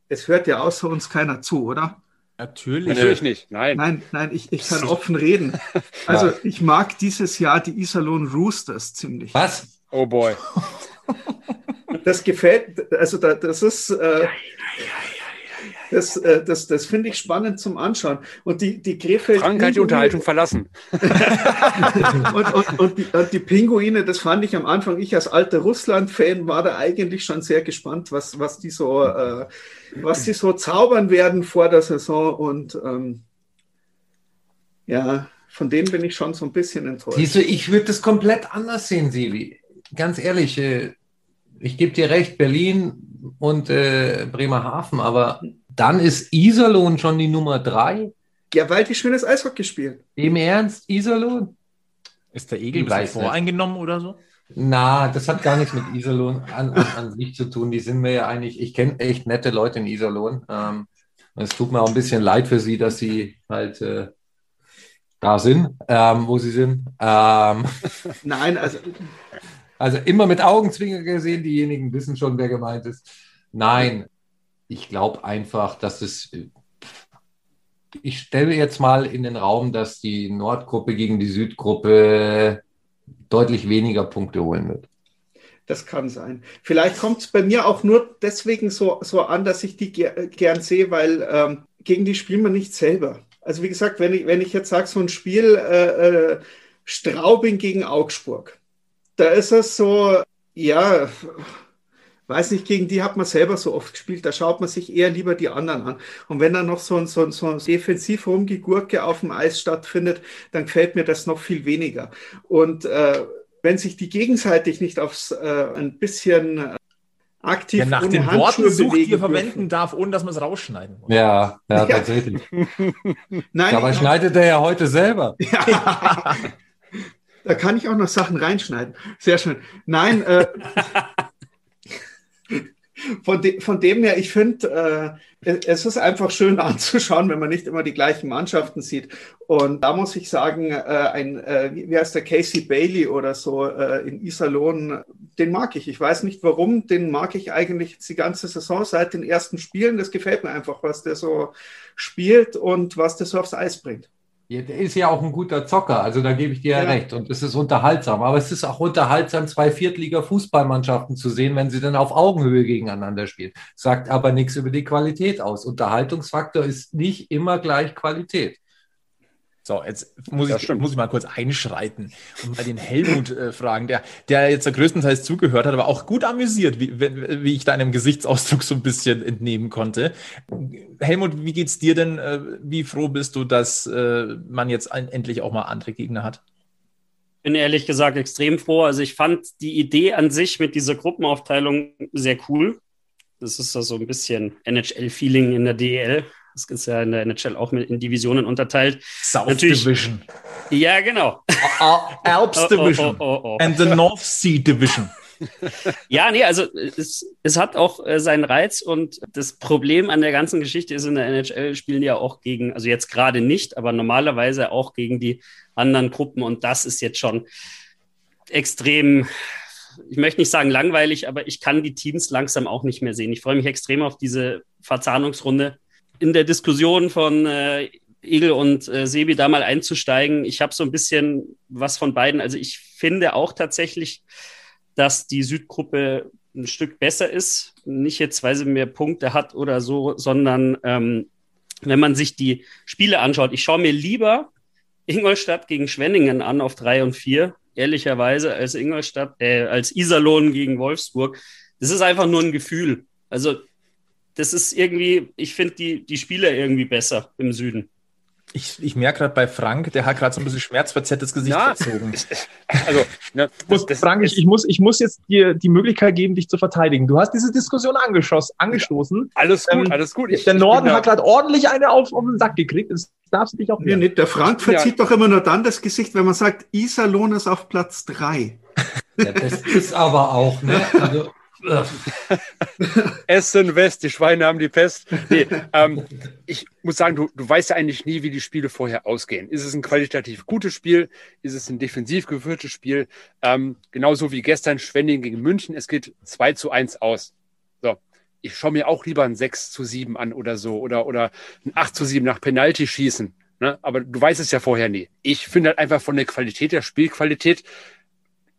es hört ja außer uns keiner zu, oder? Natürlich. Natürlich nicht. Nein. Nein, nein, ich, ich kann offen reden. (laughs) Also ich mag dieses Jahr die Iserlohn Roosters ziemlich. Was? Oh boy. (laughs) Das gefällt, also da, das ist, äh, das, äh, das, das finde ich spannend zum Anschauen. Und die, die Krefeld. Frank hat die Unterhaltung verlassen. (laughs) und, und, und, die, und, die, Pinguine, das fand ich am Anfang, ich als alter Russland-Fan war da eigentlich schon sehr gespannt, was, was, die so, äh, was die so zaubern werden vor der Saison. Und ähm, ja, von denen bin ich schon so ein bisschen enttäuscht. Siehst du, ich würde das komplett anders sehen, Sivi. Ganz ehrlich, äh, ich gebe dir recht, Berlin und äh, Bremerhaven, aber dann ist Iserlohn schon die Nummer drei. Ja, weil die schönes Eishockey spielen. Im Ernst, Iserlohn? Ist der Egel ein voreingenommen oder so? Na, das hat gar nichts mit Iserlohn an, an, an, sich zu tun. Die sind mir ja eigentlich, ich kenne echt nette Leute in Iserlohn. Ähm, es tut mir auch ein bisschen leid für sie, dass sie halt äh, da sind, ähm, wo sie sind. Ähm, Nein, also also immer mit Augenzwinger gesehen, diejenigen wissen schon, wer gemeint ist. Nein, ich glaube einfach, dass es. Ich stelle jetzt mal in den Raum, dass die Nordgruppe gegen die Südgruppe deutlich weniger Punkte holen wird. Das kann sein. Vielleicht kommt es bei mir auch nur deswegen so, so an, dass ich die ger gern sehe, weil ähm, gegen die spielen wir nicht selber. Also wie gesagt, wenn ich, wenn ich jetzt sage, so ein Spiel äh, äh, Straubing gegen Augsburg, da ist es so, ja, weiß nicht, gegen die hat man selber so oft gespielt, da schaut man sich eher lieber die anderen an. Und wenn dann noch so ein, so ein, so ein defensiv rumgegurke auf dem Eis stattfindet, dann gefällt mir das noch viel weniger. Und äh, wenn sich die gegenseitig nicht aufs äh, ein bisschen äh, aktiv ja, nach den Worten sucht, die ihr verwenden darf, ohne dass man es rausschneiden muss. Ja, ja, tatsächlich. (laughs) Nein, Aber schneidet er ja heute selber. (laughs) Ja. Da kann ich auch noch Sachen reinschneiden. Sehr schön. Nein, äh, (laughs) von, de, von dem her, ich finde, äh, es ist einfach schön anzuschauen, wenn man nicht immer die gleichen Mannschaften sieht. Und da muss ich sagen, äh, ein, äh, wie heißt der Casey Bailey oder so äh, in Iserlohn, den mag ich. Ich weiß nicht warum, den mag ich eigentlich die ganze Saison seit den ersten Spielen. Das gefällt mir einfach, was der so spielt und was der so aufs Eis bringt. Ja, der ist ja auch ein guter Zocker, also da gebe ich dir ja, ja recht. Und es ist unterhaltsam. Aber es ist auch unterhaltsam, zwei Viertliga-Fußballmannschaften zu sehen, wenn sie dann auf Augenhöhe gegeneinander spielen. Sagt aber nichts über die Qualität aus. Unterhaltungsfaktor ist nicht immer gleich Qualität. So, jetzt muss ich, muss ich mal kurz einschreiten und mal den Helmut äh, fragen, der, der jetzt größtenteils zugehört hat, aber auch gut amüsiert, wie, wie ich deinem Gesichtsausdruck so ein bisschen entnehmen konnte. Helmut, wie geht's dir denn? Äh, wie froh bist du, dass äh, man jetzt ein, endlich auch mal andere Gegner hat? Bin ehrlich gesagt extrem froh. Also ich fand die Idee an sich mit dieser Gruppenaufteilung sehr cool. Das ist so ein bisschen NHL-Feeling in der DEL Das ist ja in der NHL auch in Divisionen unterteilt. South Natürlich, Division. Ja, genau. Alps (laughs) Division. Oh, oh, oh, And the North Sea Division. (laughs) ja, nee, also es, es hat auch äh, seinen Reiz und das Problem an der ganzen Geschichte ist, in der NHL spielen die ja auch gegen, also jetzt gerade nicht, aber normalerweise auch gegen die anderen Gruppen und das ist jetzt schon extrem, ich möchte nicht sagen langweilig, aber ich kann die Teams langsam auch nicht mehr sehen. Ich freue mich extrem auf diese Verzahnungsrunde. In der Diskussion von äh, Egel und äh, Sebi da mal einzusteigen. Ich habe so ein bisschen was von beiden. Also ich finde auch tatsächlich, dass die Südgruppe ein Stück besser ist. Nicht jetzt, weil sie mehr Punkte hat oder so, sondern ähm, wenn man sich die Spiele anschaut. Ich schaue mir lieber Ingolstadt gegen Schwenningen an auf drei und vier, ehrlicherweise, als Ingolstadt, äh, als Iserlohn gegen Wolfsburg. Das ist einfach nur ein Gefühl. Also, das ist irgendwie, ich finde die, die Spiele irgendwie besser im Süden. Ich, ich merke gerade bei Frank, der hat gerade so ein bisschen schmerzverzerrtes Gesicht ja, verzogen. (laughs) Also, ne, muss, das, Frank, ich, ich, muss, ich muss jetzt dir die Möglichkeit geben, dich zu verteidigen. Du hast diese Diskussion angestoßen. Alles gut, ähm, alles gut. Ich, der Norden hat gerade ordentlich eine auf, auf den Sack gekriegt. Das darfst du dich auch nee, nicht. Der Frank verzieht ja. doch immer nur dann das Gesicht, wenn man sagt, Iserlohn ist auf Platz drei. (laughs) Ja, das ist aber auch, ne? Also, (laughs) Essen West, die Schweine haben die Pest. Nee, ähm, ich muss sagen, du, du weißt ja eigentlich nie, wie die Spiele vorher ausgehen. Ist es ein qualitativ gutes Spiel? Ist es ein defensiv geführtes Spiel? Ähm, genauso wie gestern Schwenning gegen München. Es geht 2 zu 1 aus. So. Ich schaue mir auch lieber ein 6 zu 7 an oder so oder, oder ein 8 zu 7 nach Penalty schießen. Ne? Aber du weißt es ja vorher nie. Ich finde halt einfach von der Qualität der Spielqualität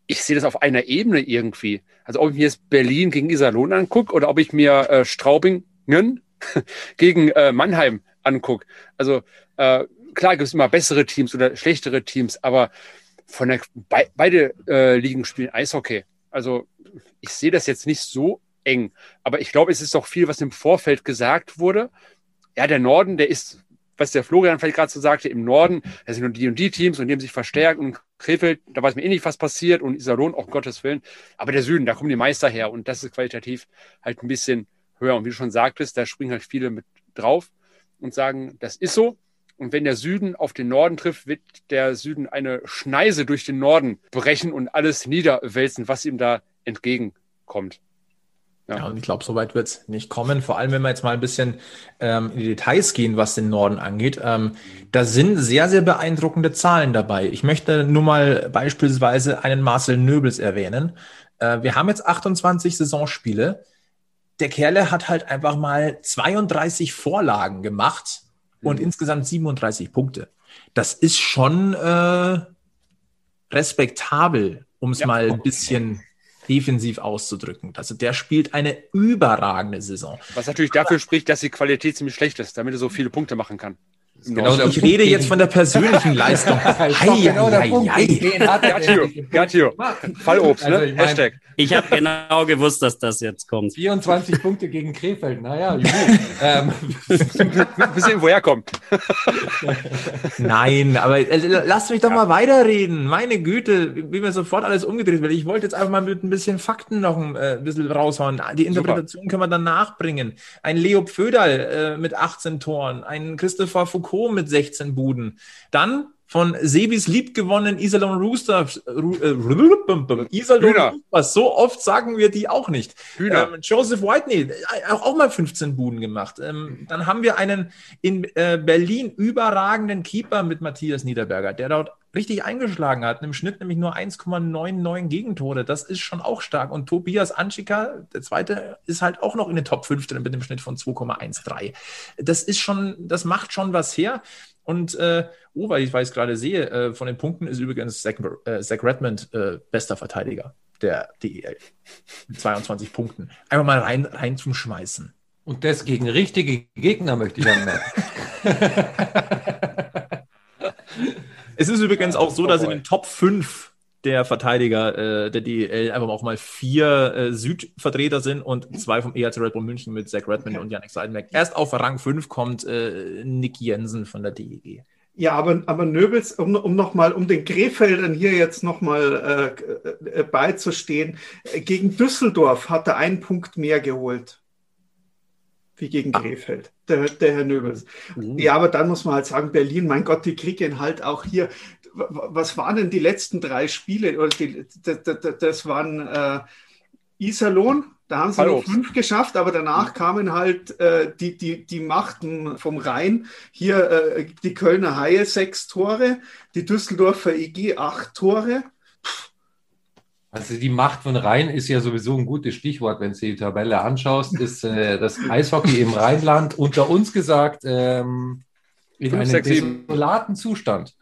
ich sehe das auf einer Ebene irgendwie. Also ob ich mir jetzt Berlin gegen Iserlohn angucke oder ob ich mir äh, Straubingen (laughs) gegen äh, Mannheim angucke. Also äh, klar gibt es immer bessere Teams oder schlechtere Teams, aber von der be beide äh, Ligen spielen Eishockey. Also ich sehe das jetzt nicht so eng, aber ich glaube, es ist doch viel, was im Vorfeld gesagt wurde. Ja, der Norden, der ist was der Florian vielleicht gerade so sagte, im Norden, da sind nur die und die Teams und die haben sich verstärkt und Krefeld, da weiß man eh nicht, was passiert und Iserlohn, auch Gottes Willen. Aber der Süden, da kommen die Meister her und das ist qualitativ halt ein bisschen höher. Und wie du schon sagtest, da springen halt viele mit drauf und sagen, das ist so. Und wenn der Süden auf den Norden trifft, wird der Süden eine Schneise durch den Norden brechen und alles niederwälzen, was ihm da entgegenkommt. Ja. ja, und ich glaube, so weit wird es nicht kommen. Vor allem, wenn wir jetzt mal ein bisschen ähm, in die Details gehen, was den Norden angeht. Ähm, da sind sehr, sehr beeindruckende Zahlen dabei. Ich möchte nur mal beispielsweise einen Marcel Nöbels erwähnen. Äh, wir haben jetzt 28 Saisonspiele. Der Kerle hat halt einfach mal 32 Vorlagen gemacht und mhm. insgesamt 37 Punkte. Das ist schon äh, respektabel, um es ja. mal ein bisschen defensiv auszudrücken. Also der spielt eine überragende Saison. Was natürlich dafür spricht, dass die Qualität ziemlich schlecht ist, damit er so viele Punkte machen kann. Genau, ich rede jetzt von der persönlichen Leistung. (laughs) Hei, genau hei, hei, Got you. Fallobst, ne? Also Hashtag. Ich habe genau gewusst, dass das jetzt kommt. 24 Punkte gegen Krefeld. Naja, (laughs) ähm. bisschen woher kommt. Nein, aber äh, lasst mich doch ja. mal weiterreden. Meine Güte, wie mir sofort alles umgedreht wird. Ich wollte jetzt einfach mal mit ein bisschen Fakten noch ein äh, bisschen raushauen. Die Interpretation Super. können wir dann nachbringen. Ein Leo Pföderl äh, mit 18 Toren, ein Christopher Foucault mit 16 Buden. Dann von Sebis liebgewonnenen Iserlohn Roosters. Äh, Iserlohn Roosters. So oft sagen wir die auch nicht. Ähm, Joseph Whitney, äh, auch, auch mal 15 Buden gemacht. Ähm, dann haben wir einen in äh, Berlin überragenden Keeper mit Matthias Niederberger, der dort richtig eingeschlagen hat. Im Schnitt nämlich nur 1,99 Gegentore. Das ist schon auch stark. Und Tobias Anschika, der zweite, ist halt auch noch in den Top 5 drin mit einem Schnitt von 2,13. Das ist schon, das macht schon was her. Und äh, oh, weil ich weiß gerade sehe, äh, von den Punkten ist übrigens Zach, äh, Zach Redmond äh, bester Verteidiger der DEL. Mit 22 Punkten. Einfach mal rein, rein zum Schmeißen. Und das gegen richtige Gegner möchte ich anmerken. (laughs) (laughs) es ist übrigens auch so, dass in den Top 5 der Verteidiger äh, der DEL einfach auch mal vier äh, Südvertreter sind und zwei vom EHC Red Bull München mit Zach Redmond okay. und Yannick Seidenberg. Erst auf Rang 5 kommt äh, Nick Jensen von der DEG. Ja, aber, aber Nöbels, um, um nochmal, um den Krefeldern hier jetzt nochmal äh, äh, beizustehen, gegen Düsseldorf hat er einen Punkt mehr geholt. Wie gegen Krefeld, der, der Herr Nöbels. Mhm. Ja, aber dann muss man halt sagen, Berlin, mein Gott, die kriegen halt auch hier. Was waren denn die letzten drei Spiele? Oder die, das, waren äh, Iserlohn, da haben sie Hallo. nur fünf geschafft, aber danach kamen halt äh, die, die, die Machten vom Rhein. Hier äh, die Kölner Haie sechs Tore, die Düsseldorfer EG acht Tore. Also die Macht von Rhein ist ja sowieso ein gutes Stichwort, wenn du die Tabelle anschaust, ist äh, das Eishockey im Rheinland unter uns gesagt ähm, in einem desolaten Zustand.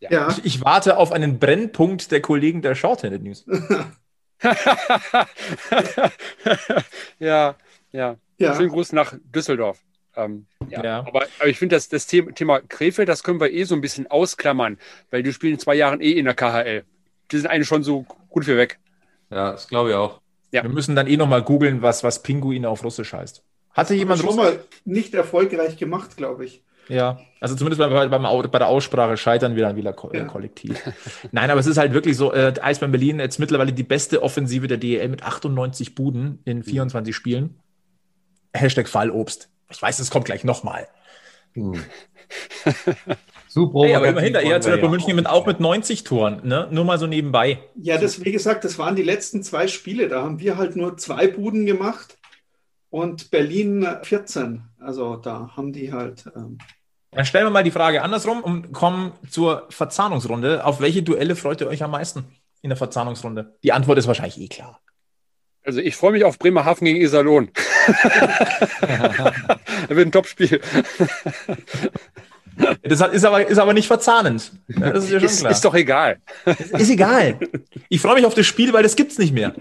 Ja. ja. Ich, ich, warte auf einen Brennpunkt der Kollegen der Shorthanded News. (laughs) (laughs) ja, ja, ja. Schönen Gruß nach Düsseldorf. Ähm, ja. ja. Aber, aber, ich finde, das, das Thema, Thema Krefeld, das können wir eh so ein bisschen ausklammern, weil die spielen in zwei Jahren eh in der KHL. Die sind eigentlich schon so gut für weg. Ja, das glaube ich auch. Ja. Wir müssen dann eh nochmal googeln, was, was Pinguin auf Russisch heißt. Hatte jemand schon mal nicht erfolgreich gemacht, glaube ich. Ja, also zumindest bei, beim, bei der Aussprache scheitern wir dann wieder ko ja. kollektiv. (laughs) Nein, aber es ist halt wirklich so, äh, Eisbären Berlin jetzt mittlerweile die beste Offensive der DEL mit 98 Buden in 24 Spielen. Hashtag Fallobst. Ich weiß, es kommt gleich nochmal. Hm. (laughs) Super. Hey, aber immerhin, der ERZ ja. München mit, auch mit 90 Toren, ne? Nur mal so nebenbei. Ja, das, wie gesagt, das waren die letzten zwei Spiele. Da haben wir halt nur zwei Buden gemacht und Berlin 14. Also da haben die halt. Ähm dann stellen wir mal die Frage andersrum und kommen zur Verzahnungsrunde. Auf welche Duelle freut ihr euch am meisten in der Verzahnungsrunde? Die Antwort ist wahrscheinlich eh klar. Also ich freue mich auf Bremerhaven gegen Iserlohn. (laughs) (laughs) das wird ein Topspiel. (laughs) Das ist aber, ist aber nicht verzahnend. Das ist, ja ist, ist, doch egal. Ist, ist egal. Ich freue mich auf das Spiel, weil das gibt es nicht mehr.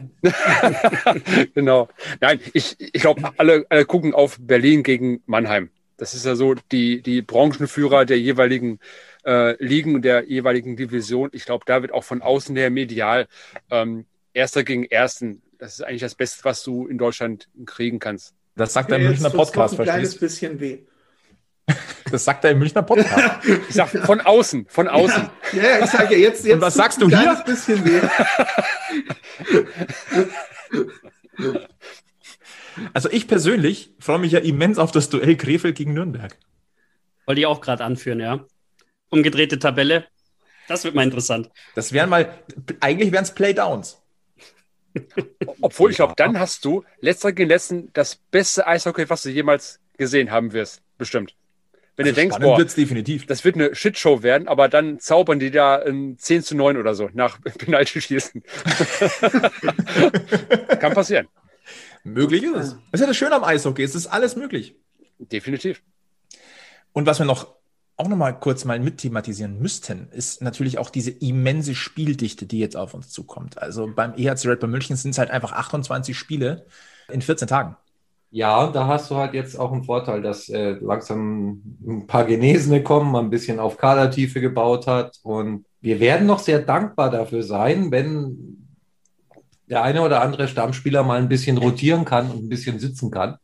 (laughs) genau. Nein, ich, ich glaube, alle, alle gucken auf Berlin gegen Mannheim. Das ist ja so die, die Branchenführer der jeweiligen äh, Ligen, der jeweiligen Division. Ich glaube, da wird auch von außen her medial ähm, Erster gegen Ersten. Das ist eigentlich das Beste, was du in Deutschland kriegen kannst. Das sagt der Münchner Podcast, verstehst du? Ein kleines bisschen weh. Das sagt er im Münchner Podcast. Ich sag von außen, von außen. Ja, ja ich sage jetzt, jetzt. Und was sagst du hier? bisschen weh. Also ich persönlich freue mich ja immens auf das Duell Krefeld gegen Nürnberg. Wollte ich auch gerade anführen, ja. Umgedrehte Tabelle. Das wird mal interessant. Das wären mal, eigentlich wären es Playdowns. Obwohl, ich glaube, dann hast du letzter gegen letzten das beste Eishockey, was du jemals gesehen haben wirst. Bestimmt. Wenn also du denkst, boah, definitiv. das wird eine Shitshow werden, aber dann zaubern die da ein 10 zu 9 oder so nach (laughs) Penalty-Schießen. (laughs) Kann passieren. Möglich ist es. Das ist ja das Schöne am Eishockey, es ist alles möglich. Definitiv. Und was wir noch auch noch mal kurz mal mit thematisieren müssten, ist natürlich auch diese immense Spieldichte, die jetzt auf uns zukommt. Also beim EHC Red Bull München sind es halt einfach 28 Spiele in 14 Tagen. Ja, und da hast du halt jetzt auch einen Vorteil, dass äh, langsam ein paar Genesene kommen, man ein bisschen auf Kadertiefe gebaut hat. Und wir werden noch sehr dankbar dafür sein, wenn der eine oder andere Stammspieler mal ein bisschen rotieren kann und ein bisschen sitzen kann.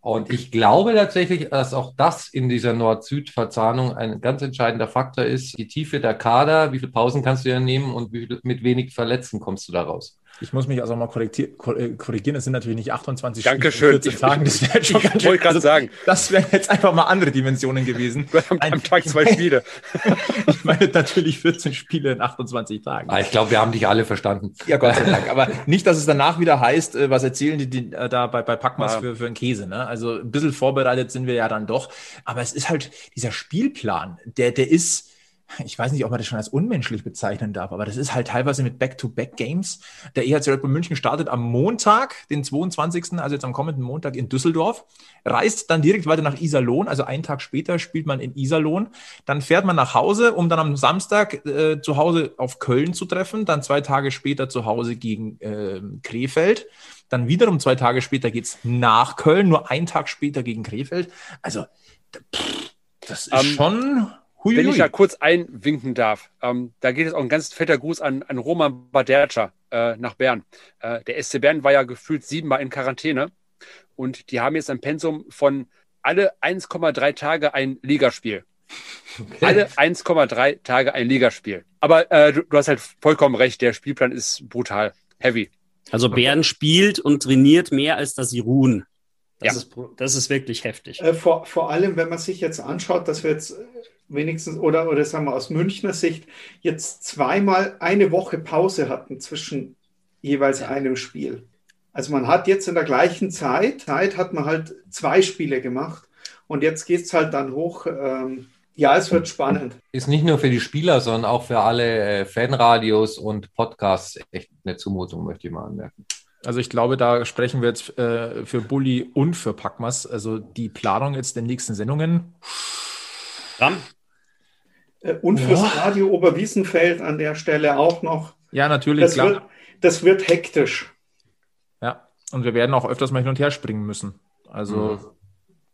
Und ich glaube tatsächlich, dass auch das in dieser Nord-Süd-Verzahnung ein ganz entscheidender Faktor ist. Die Tiefe der Kader, wie viele Pausen kannst du ja nehmen und wie, mit wenig Verletzten kommst du da raus. Ich muss mich also mal äh, korrigieren. Es sind natürlich nicht 28 Dankeschön. Spiele in 14 Tagen. Das wäre schon ganz wollte gerade also, sagen. Das wären jetzt einfach mal andere Dimensionen gewesen. Am, am Tag zwei Spiele. (laughs) ich meine natürlich 14 Spiele in 28 Tagen. Ah, ich glaube, wir haben dich alle verstanden. Ja, Gott sei (laughs) Dank. Aber nicht, dass es danach wieder heißt, äh, was erzählen die, die äh, da bei, bei Packmas ja. für, für einen Käse. Ne? Also ein bisschen vorbereitet sind wir ja dann doch. Aber es ist halt dieser Spielplan, der, der ist ich weiß nicht, ob man das schon als unmenschlich bezeichnen darf, aber das ist halt teilweise mit Back-to-Back-Games. Der EHC Red Bull München startet am Montag, den 22., also jetzt am kommenden Montag in Düsseldorf, reist dann direkt weiter nach Iserlohn, also einen Tag später spielt man in Iserlohn, dann fährt man nach Hause, um dann am Samstag äh, zu Hause auf Köln zu treffen, dann zwei Tage später zu Hause gegen äh, Krefeld, dann wiederum zwei Tage später geht's nach Köln, nur einen Tag später gegen Krefeld. Also, pff, das ist um, ähm, schon Huiui. Wenn ich da kurz einwinken darf, ähm, da geht es auch ein ganz fetter Gruß an, an Roman Baderca äh, nach Bern. Äh, der SC Bern war ja gefühlt siebenmal in Quarantäne und die haben jetzt ein Pensum von alle 1,3 Tage ein Ligaspiel. Okay. Alle 1,3 Tage ein Ligaspiel. Aber äh, du, du, hast halt vollkommen recht, der Spielplan ist brutal, heavy. Also Bern spielt und trainiert mehr, als dass sie ruhen. Das, ja. ist, das ist wirklich heftig. Äh, vor, vor allem, wenn man sich jetzt anschaut, dass wir jetzt wenigstens, oder, oder sagen wir aus Münchner Sicht, jetzt zweimal eine Woche Pause hatten zwischen jeweils ja. einem Spiel. Also man hat jetzt in der gleichen Zeit, Zeit hat man halt zwei Spiele gemacht und jetzt geht es halt dann hoch. Ähm, ja, es wird spannend. Ist nicht nur für die Spieler, sondern auch für alle äh, Fanradios und Podcasts echt eine Zumutung, möchte ich mal anmerken. Also ich glaube, da sprechen wir jetzt äh, für Bulli und für Packmas. Also die Planung jetzt der nächsten Sendungen. Ram. Äh, und fürs Boah. Radio Oberwiesenfeld an der Stelle auch noch. Ja, natürlich. Das, Wird, das wird hektisch. Ja, und wir werden auch öfters mal hin und her springen müssen. Also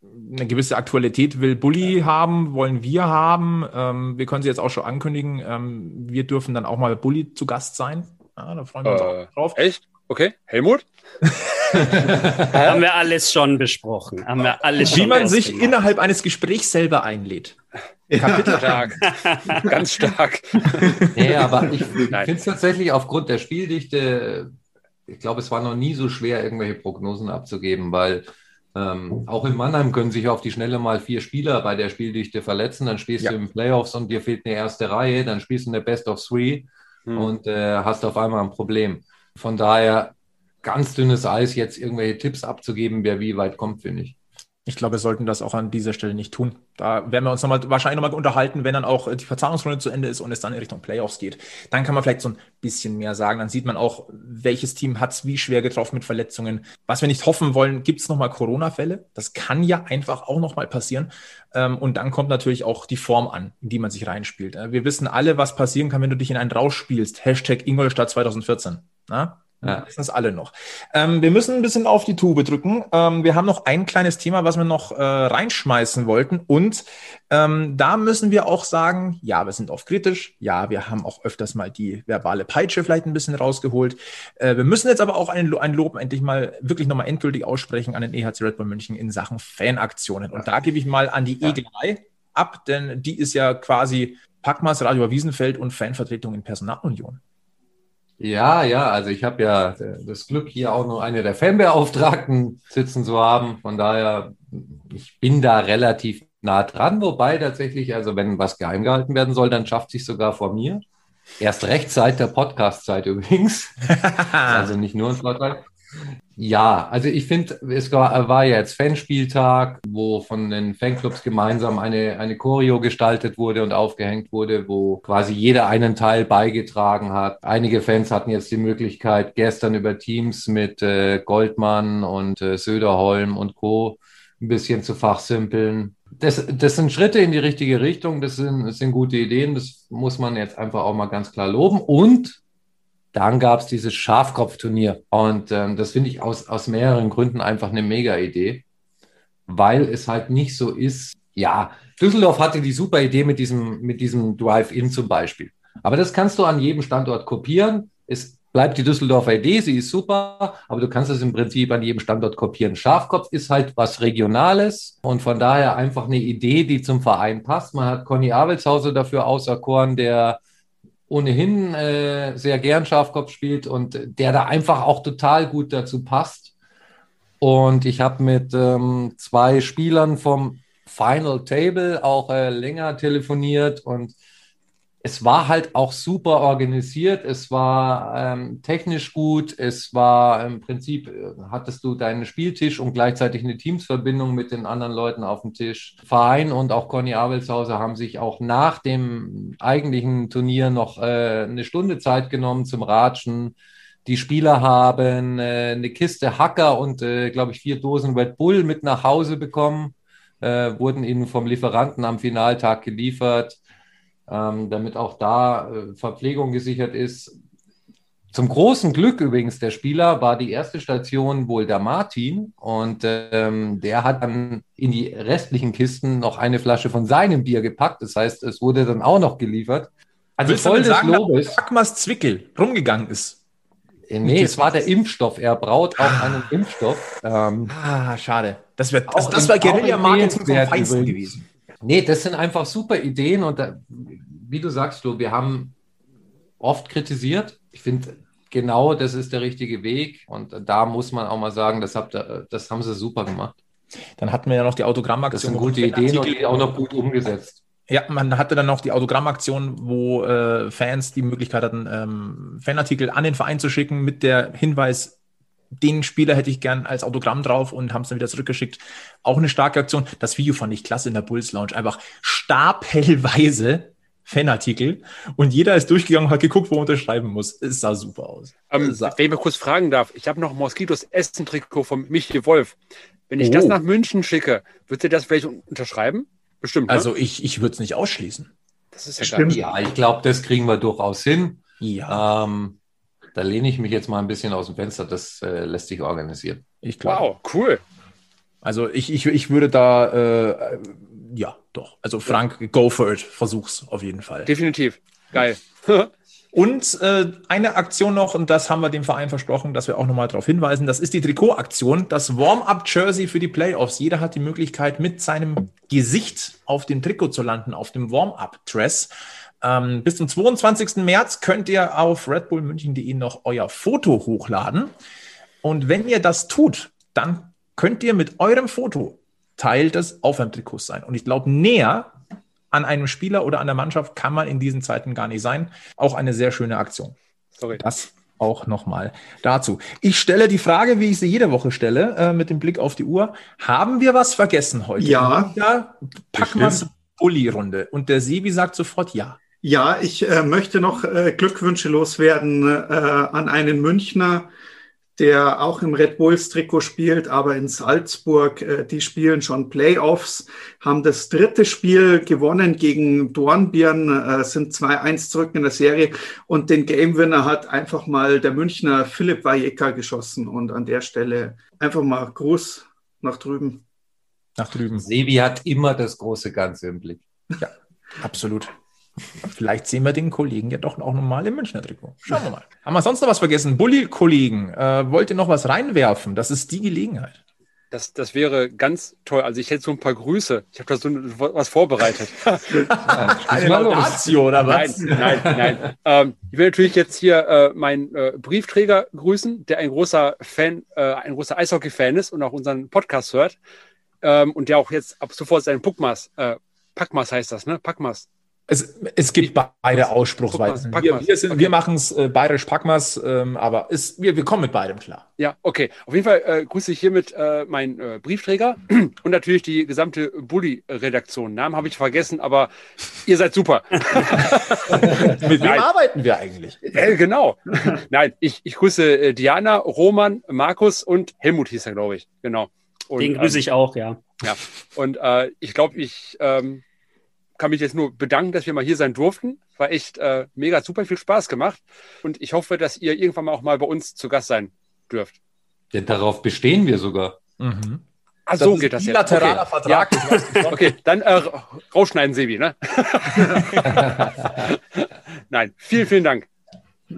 mhm. eine gewisse Aktualität will Bulli haben, wollen wir haben. Ähm, wir können sie jetzt auch schon ankündigen. Ähm, wir dürfen dann auch mal Bulli zu Gast sein. Ja, da freuen wir uns äh, auch drauf. Echt? Okay, Helmut? (laughs) Haben wir alles schon besprochen. Haben wir alles Wie man sich gemacht. innerhalb eines Gesprächs selber einlädt. Kapitel stark. (laughs) Ganz stark. Nee, aber ich (laughs) finde es tatsächlich aufgrund der Spieldichte, ich glaube, es war noch nie so schwer, irgendwelche Prognosen abzugeben, weil ähm, auch in Mannheim können sich auf die Schnelle mal vier Spieler bei der Spieldichte verletzen. Dann spielst ja. du im Playoffs und dir fehlt eine erste Reihe. Dann spielst du eine Best of Three hm. und äh, hast auf einmal ein Problem. Von daher ganz dünnes Eis, jetzt irgendwelche Tipps abzugeben, wer wie weit kommt, finde ich. Ich glaube, wir sollten das auch an dieser Stelle nicht tun. Da werden wir uns nochmal, wahrscheinlich nochmal unterhalten, wenn dann auch die Verzahnungsrunde zu Ende ist und es dann in Richtung Playoffs geht. Dann kann man vielleicht so ein bisschen mehr sagen. Dann sieht man auch, welches Team hat es wie schwer getroffen mit Verletzungen. Was wir nicht hoffen wollen, gibt es nochmal Corona-Fälle. Das kann ja einfach auch nochmal passieren. Ähm, und dann kommt natürlich auch die Form an, in die man sich reinspielt. Wir wissen alle, was passieren kann, wenn du dich in einen rausspielst. Hashtag Ingolstadt 2014. Na? Ja. wissen es alle noch. Ähm, wir müssen ein bisschen auf die Tube drücken. Ähm, wir haben noch ein kleines Thema, was wir noch äh, reinschmeißen wollten. Und ähm, da müssen wir auch sagen, ja, wir sind oft kritisch. Ja, wir haben auch öfters mal die verbale Peitsche vielleicht ein bisschen rausgeholt. Äh, wir müssen jetzt aber auch ein, ein Lob endlich mal wirklich nochmal endgültig aussprechen an den EHC Red Bull München in Sachen Fanaktionen. Und da gebe ich mal an die ja. E3 ab, denn die ist ja quasi Packmas, Radio Wiesenfeld und Fanvertretung in Personalunion. Ja, ja, also ich habe ja das Glück, hier auch noch eine der Fanbeauftragten sitzen zu haben. Von daher, ich bin da relativ nah dran, wobei tatsächlich, also wenn was geheim gehalten werden soll, dann schafft sich sogar vor mir. Erst recht seit der Podcast-Zeit übrigens. (laughs) also nicht nur ein Vorteil. Ja, also ich finde, es war, war ja jetzt Fanspieltag, wo von den Fanclubs gemeinsam eine, eine Choreo gestaltet wurde und aufgehängt wurde, wo quasi jeder einen Teil beigetragen hat. Einige Fans hatten jetzt die Möglichkeit, gestern über Teams mit äh, Goldmann und äh, Söderholm und Co. ein bisschen zu fachsimpeln. Das, das sind Schritte in die richtige Richtung, das sind, das sind gute Ideen, das muss man jetzt einfach auch mal ganz klar loben. Und dann gab es dieses Schafkopfturnier. Und ähm, das finde ich aus, aus mehreren Gründen einfach eine mega Idee, weil es halt nicht so ist. Ja, Düsseldorf hatte die super Idee mit diesem, mit diesem Drive-In zum Beispiel. Aber das kannst du an jedem Standort kopieren. Es bleibt die Düsseldorfer Idee, sie ist super, aber du kannst es im Prinzip an jedem Standort kopieren. Schafkopf ist halt was Regionales und von daher einfach eine Idee, die zum Verein passt. Man hat Conny Abelshauser dafür auserkoren, der ohnehin äh, sehr gern Schafkopf spielt und der da einfach auch total gut dazu passt. Und ich habe mit ähm, zwei Spielern vom Final Table auch äh, länger telefoniert und es war halt auch super organisiert, es war ähm, technisch gut, es war im Prinzip, äh, hattest du deinen Spieltisch und gleichzeitig eine Teamsverbindung mit den anderen Leuten auf dem Tisch. Verein und auch Conny Abelshauser haben sich auch nach dem eigentlichen Turnier noch äh, eine Stunde Zeit genommen zum Ratschen. Die Spieler haben äh, eine Kiste Hacker und, äh, glaube ich, vier Dosen Red Bull mit nach Hause bekommen, äh, wurden ihnen vom Lieferanten am Finaltag geliefert ähm, damit auch da äh, Verpflegung gesichert ist. Zum großen Glück übrigens der Spieler war die erste Station wohl der Martin und ähm, der hat dann in die restlichen Kisten noch eine Flasche von seinem Bier gepackt. Das heißt, es wurde dann auch noch geliefert. Also voll des sagen, Lobes. Packmas Zwickel rumgegangen ist. Äh, nee, es war der Impfstoff. Er braut auch ah. einen Impfstoff. Ähm, ah, schade. Das, wird, also das war Guerilla-Marketing vom Feinsten gewesen. Nee, das sind einfach super Ideen und da, wie du sagst, Flo, wir haben oft kritisiert. Ich finde, genau das ist der richtige Weg. Und da muss man auch mal sagen, das, habt das haben sie super gemacht. Dann hatten wir ja noch die Autogrammaktion. Das sind gute Ideen und die auch noch gut umgesetzt. Ja, man hatte dann noch die Autogrammaktion, wo äh, Fans die Möglichkeit hatten, ähm, Fanartikel an den Verein zu schicken mit der Hinweis, den Spieler hätte ich gern als Autogramm drauf und haben es dann wieder zurückgeschickt. Auch eine starke Aktion. Das Video fand ich klasse in der Bulls Lounge. Einfach stapelweise Fanartikel und jeder ist durchgegangen und hat geguckt, wo er unterschreiben muss. Es sah super aus. Ähm, sah wenn ich mal kurz fragen darf, ich habe noch Moskitos Essen-Trikot von Michi Wolf. Wenn ich oh. das nach München schicke, wird er das vielleicht unterschreiben? Bestimmt. Ne? Also ich, ich würde es nicht ausschließen. Das ist ja Stimmt. Ja, ich glaube, das kriegen wir durchaus hin. Ja. Ähm, da lehne ich mich jetzt mal ein bisschen aus dem Fenster. Das äh, lässt sich organisieren. Ich glaube. Wow, cool. Also ich, ich, ich würde da, äh, ja, doch. Also Frank, ja. go for it. Versuch's auf jeden Fall. Definitiv. Geil. (laughs) Und äh, eine Aktion noch, und das haben wir dem Verein versprochen, dass wir auch nochmal darauf hinweisen, das ist die Trikotaktion, das Warm-up-Jersey für die Playoffs. Jeder hat die Möglichkeit, mit seinem Gesicht auf dem Trikot zu landen, auf dem Warm-up-Dress. Ähm, bis zum 22. März könnt ihr auf redbullmünchen.de noch euer Foto hochladen. Und wenn ihr das tut, dann könnt ihr mit eurem Foto Teil des Aufwärmtrikots sein. Und ich glaube, näher an einem Spieler oder an der Mannschaft kann man in diesen Zeiten gar nicht sein. Auch eine sehr schöne Aktion. Sorry. Das auch nochmal dazu. Ich stelle die Frage, wie ich sie jede Woche stelle, äh, mit dem Blick auf die Uhr. Haben wir was vergessen heute? Ja. ja Packmas Bulli-Runde. Und der Sebi sagt sofort ja. Ja, ich äh, möchte noch äh, Glückwünsche loswerden äh, an einen Münchner, der auch im Red Bulls Trikot spielt, aber in Salzburg, äh, die spielen schon Playoffs, haben das dritte Spiel gewonnen gegen Dornbirn, äh, sind 2-1 zurück in der Serie und den Game Winner hat einfach mal der Münchner Philipp Vajeka geschossen und an der Stelle einfach mal Gruß nach drüben. Nach drüben. Sebi hat immer das große Ganze im Blick. Ja, absolut. Vielleicht sehen wir den Kollegen ja doch auch nochmal im Münchner Trikot. Schauen wir mal. Haben wir sonst noch was vergessen? Bulli-Kollegen, äh, wollt ihr noch was reinwerfen? Das ist die Gelegenheit. Das, das wäre ganz toll. Also ich hätte so ein paar Grüße. Ich habe da so was vorbereitet. (laughs) Eine Laudatio oder was? Nein, nein, nein. Ähm, ich will natürlich jetzt hier äh, meinen äh, Briefträger grüßen, der ein großer Fan, äh, ein großer Eishockey-Fan ist und auch unseren Podcast hört. Ähm, und der auch jetzt ab sofort seinen Puckmas, äh, Packmas heißt das, ne? Packmas es, es gibt beide Ausspruchsweisen. Wir, wir, okay. wir machen es äh, bayerisch Packmas, ähm, aber es, wir, wir kommen mit beidem klar. Ja, okay. Auf jeden Fall äh, grüße ich hiermit äh, meinen äh, Briefträger (clears throat) und natürlich die gesamte Bully-Redaktion. Namen habe ich vergessen, aber ihr seid super. (laughs) (laughs) mit wem arbeiten wir eigentlich? Äh, genau. Nein, ich, ich grüße äh, Diana, Roman, Markus und Helmut hieß er, glaube ich. Genau. Und, Den grüße ähm, ich auch, ja. Ja, und äh, ich glaube, ich ähm, kann mich jetzt nur bedanken, dass wir mal hier sein durften. War echt äh, mega super viel Spaß gemacht. Und ich hoffe, dass ihr irgendwann mal auch mal bei uns zu Gast sein dürft. Denn darauf bestehen wir sogar. Mhm. Ach, so geht das jetzt. Bilateraler okay. Vertrag. Ja. okay, dann äh, rausschneiden, Sebi, ne? (laughs) Nein, vielen, vielen Dank.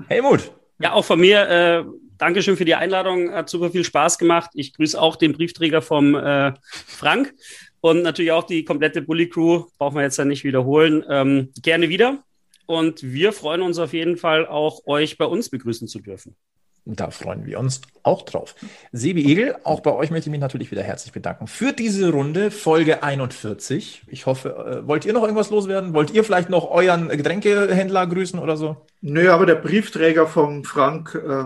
Helmut. Ja, auch von mir, äh, Dankeschön für die Einladung. Hat super viel Spaß gemacht. Ich grüße auch den Briefträger vom äh, Frank. Und natürlich auch die komplette Bully Crew, brauchen wir jetzt ja nicht wiederholen. Ähm, gerne wieder. Und wir freuen uns auf jeden Fall auch, euch bei uns begrüßen zu dürfen. Da freuen wir uns auch drauf. Sebi Egel, auch bei euch möchte ich mich natürlich wieder herzlich bedanken für diese Runde, Folge 41. Ich hoffe, äh, wollt ihr noch irgendwas loswerden? Wollt ihr vielleicht noch euren Getränkehändler grüßen oder so? Nö, aber der Briefträger vom Frank. Ähm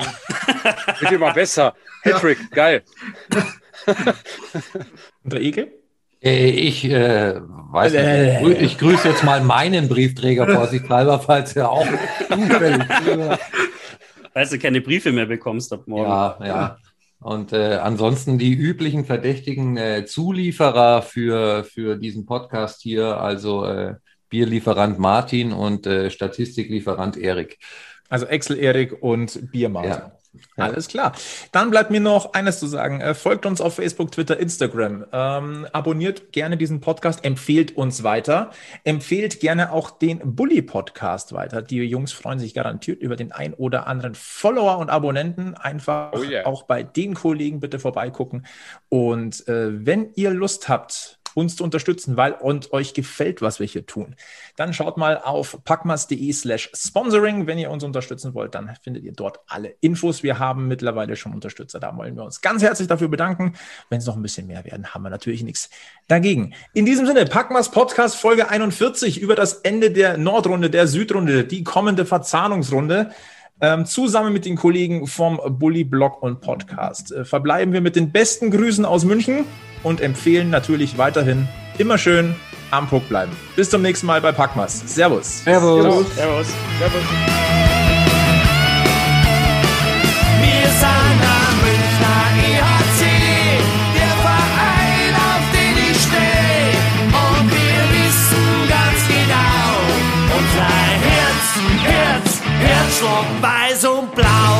Wird immer besser. Patrick, ja. geil. (laughs) Und der Egel? Äh, ich äh, weiß nicht. Äh. Ich grüße jetzt mal meinen Briefträger vorsichtshalber, falls er auch zufällig. Falls du keine Briefe mehr bekommst ab morgen. Ja, ja. Und äh, ansonsten die üblichen verdächtigen äh, Zulieferer für, für diesen Podcast hier, also äh, Bierlieferant Martin und äh, Statistiklieferant Erik. Also Excel Erik und Bier Martin. Ja. Alles klar. Dann bleibt mir noch eines zu sagen. Äh, folgt uns auf Facebook, Twitter, Instagram. Ähm, abonniert gerne diesen Podcast, empfehlt uns weiter. Empfehlt gerne auch den Bully Podcast weiter. Die Jungs freuen sich garantiert über den ein oder anderen Follower und Abonnenten. Einfach oh yeah. auch bei den Kollegen bitte vorbeigucken. Und äh, wenn ihr Lust habt, uns zu unterstützen, weil und euch gefällt, was wir hier tun, dann schaut mal auf packmas.de slash sponsoring. Wenn ihr uns unterstützen wollt, dann findet ihr dort alle Infos. Wir haben mittlerweile schon Unterstützer. Da wollen wir uns ganz herzlich dafür bedanken. Wenn es noch ein bisschen mehr werden, haben wir natürlich nichts dagegen. In diesem Sinne, Packmas Podcast Folge 41 über das Ende der Nordrunde, der Südrunde, die kommende Verzahnungsrunde. Ähm, zusammen mit den Kollegen vom Bully Blog und Podcast äh, verbleiben wir mit den besten Grüßen aus München und empfehlen natürlich weiterhin immer schön am Puck bleiben. Bis zum nächsten Mal bei Packmas. Servus. Servus. Servus. Servus. Servus. Schlag weiß und blau.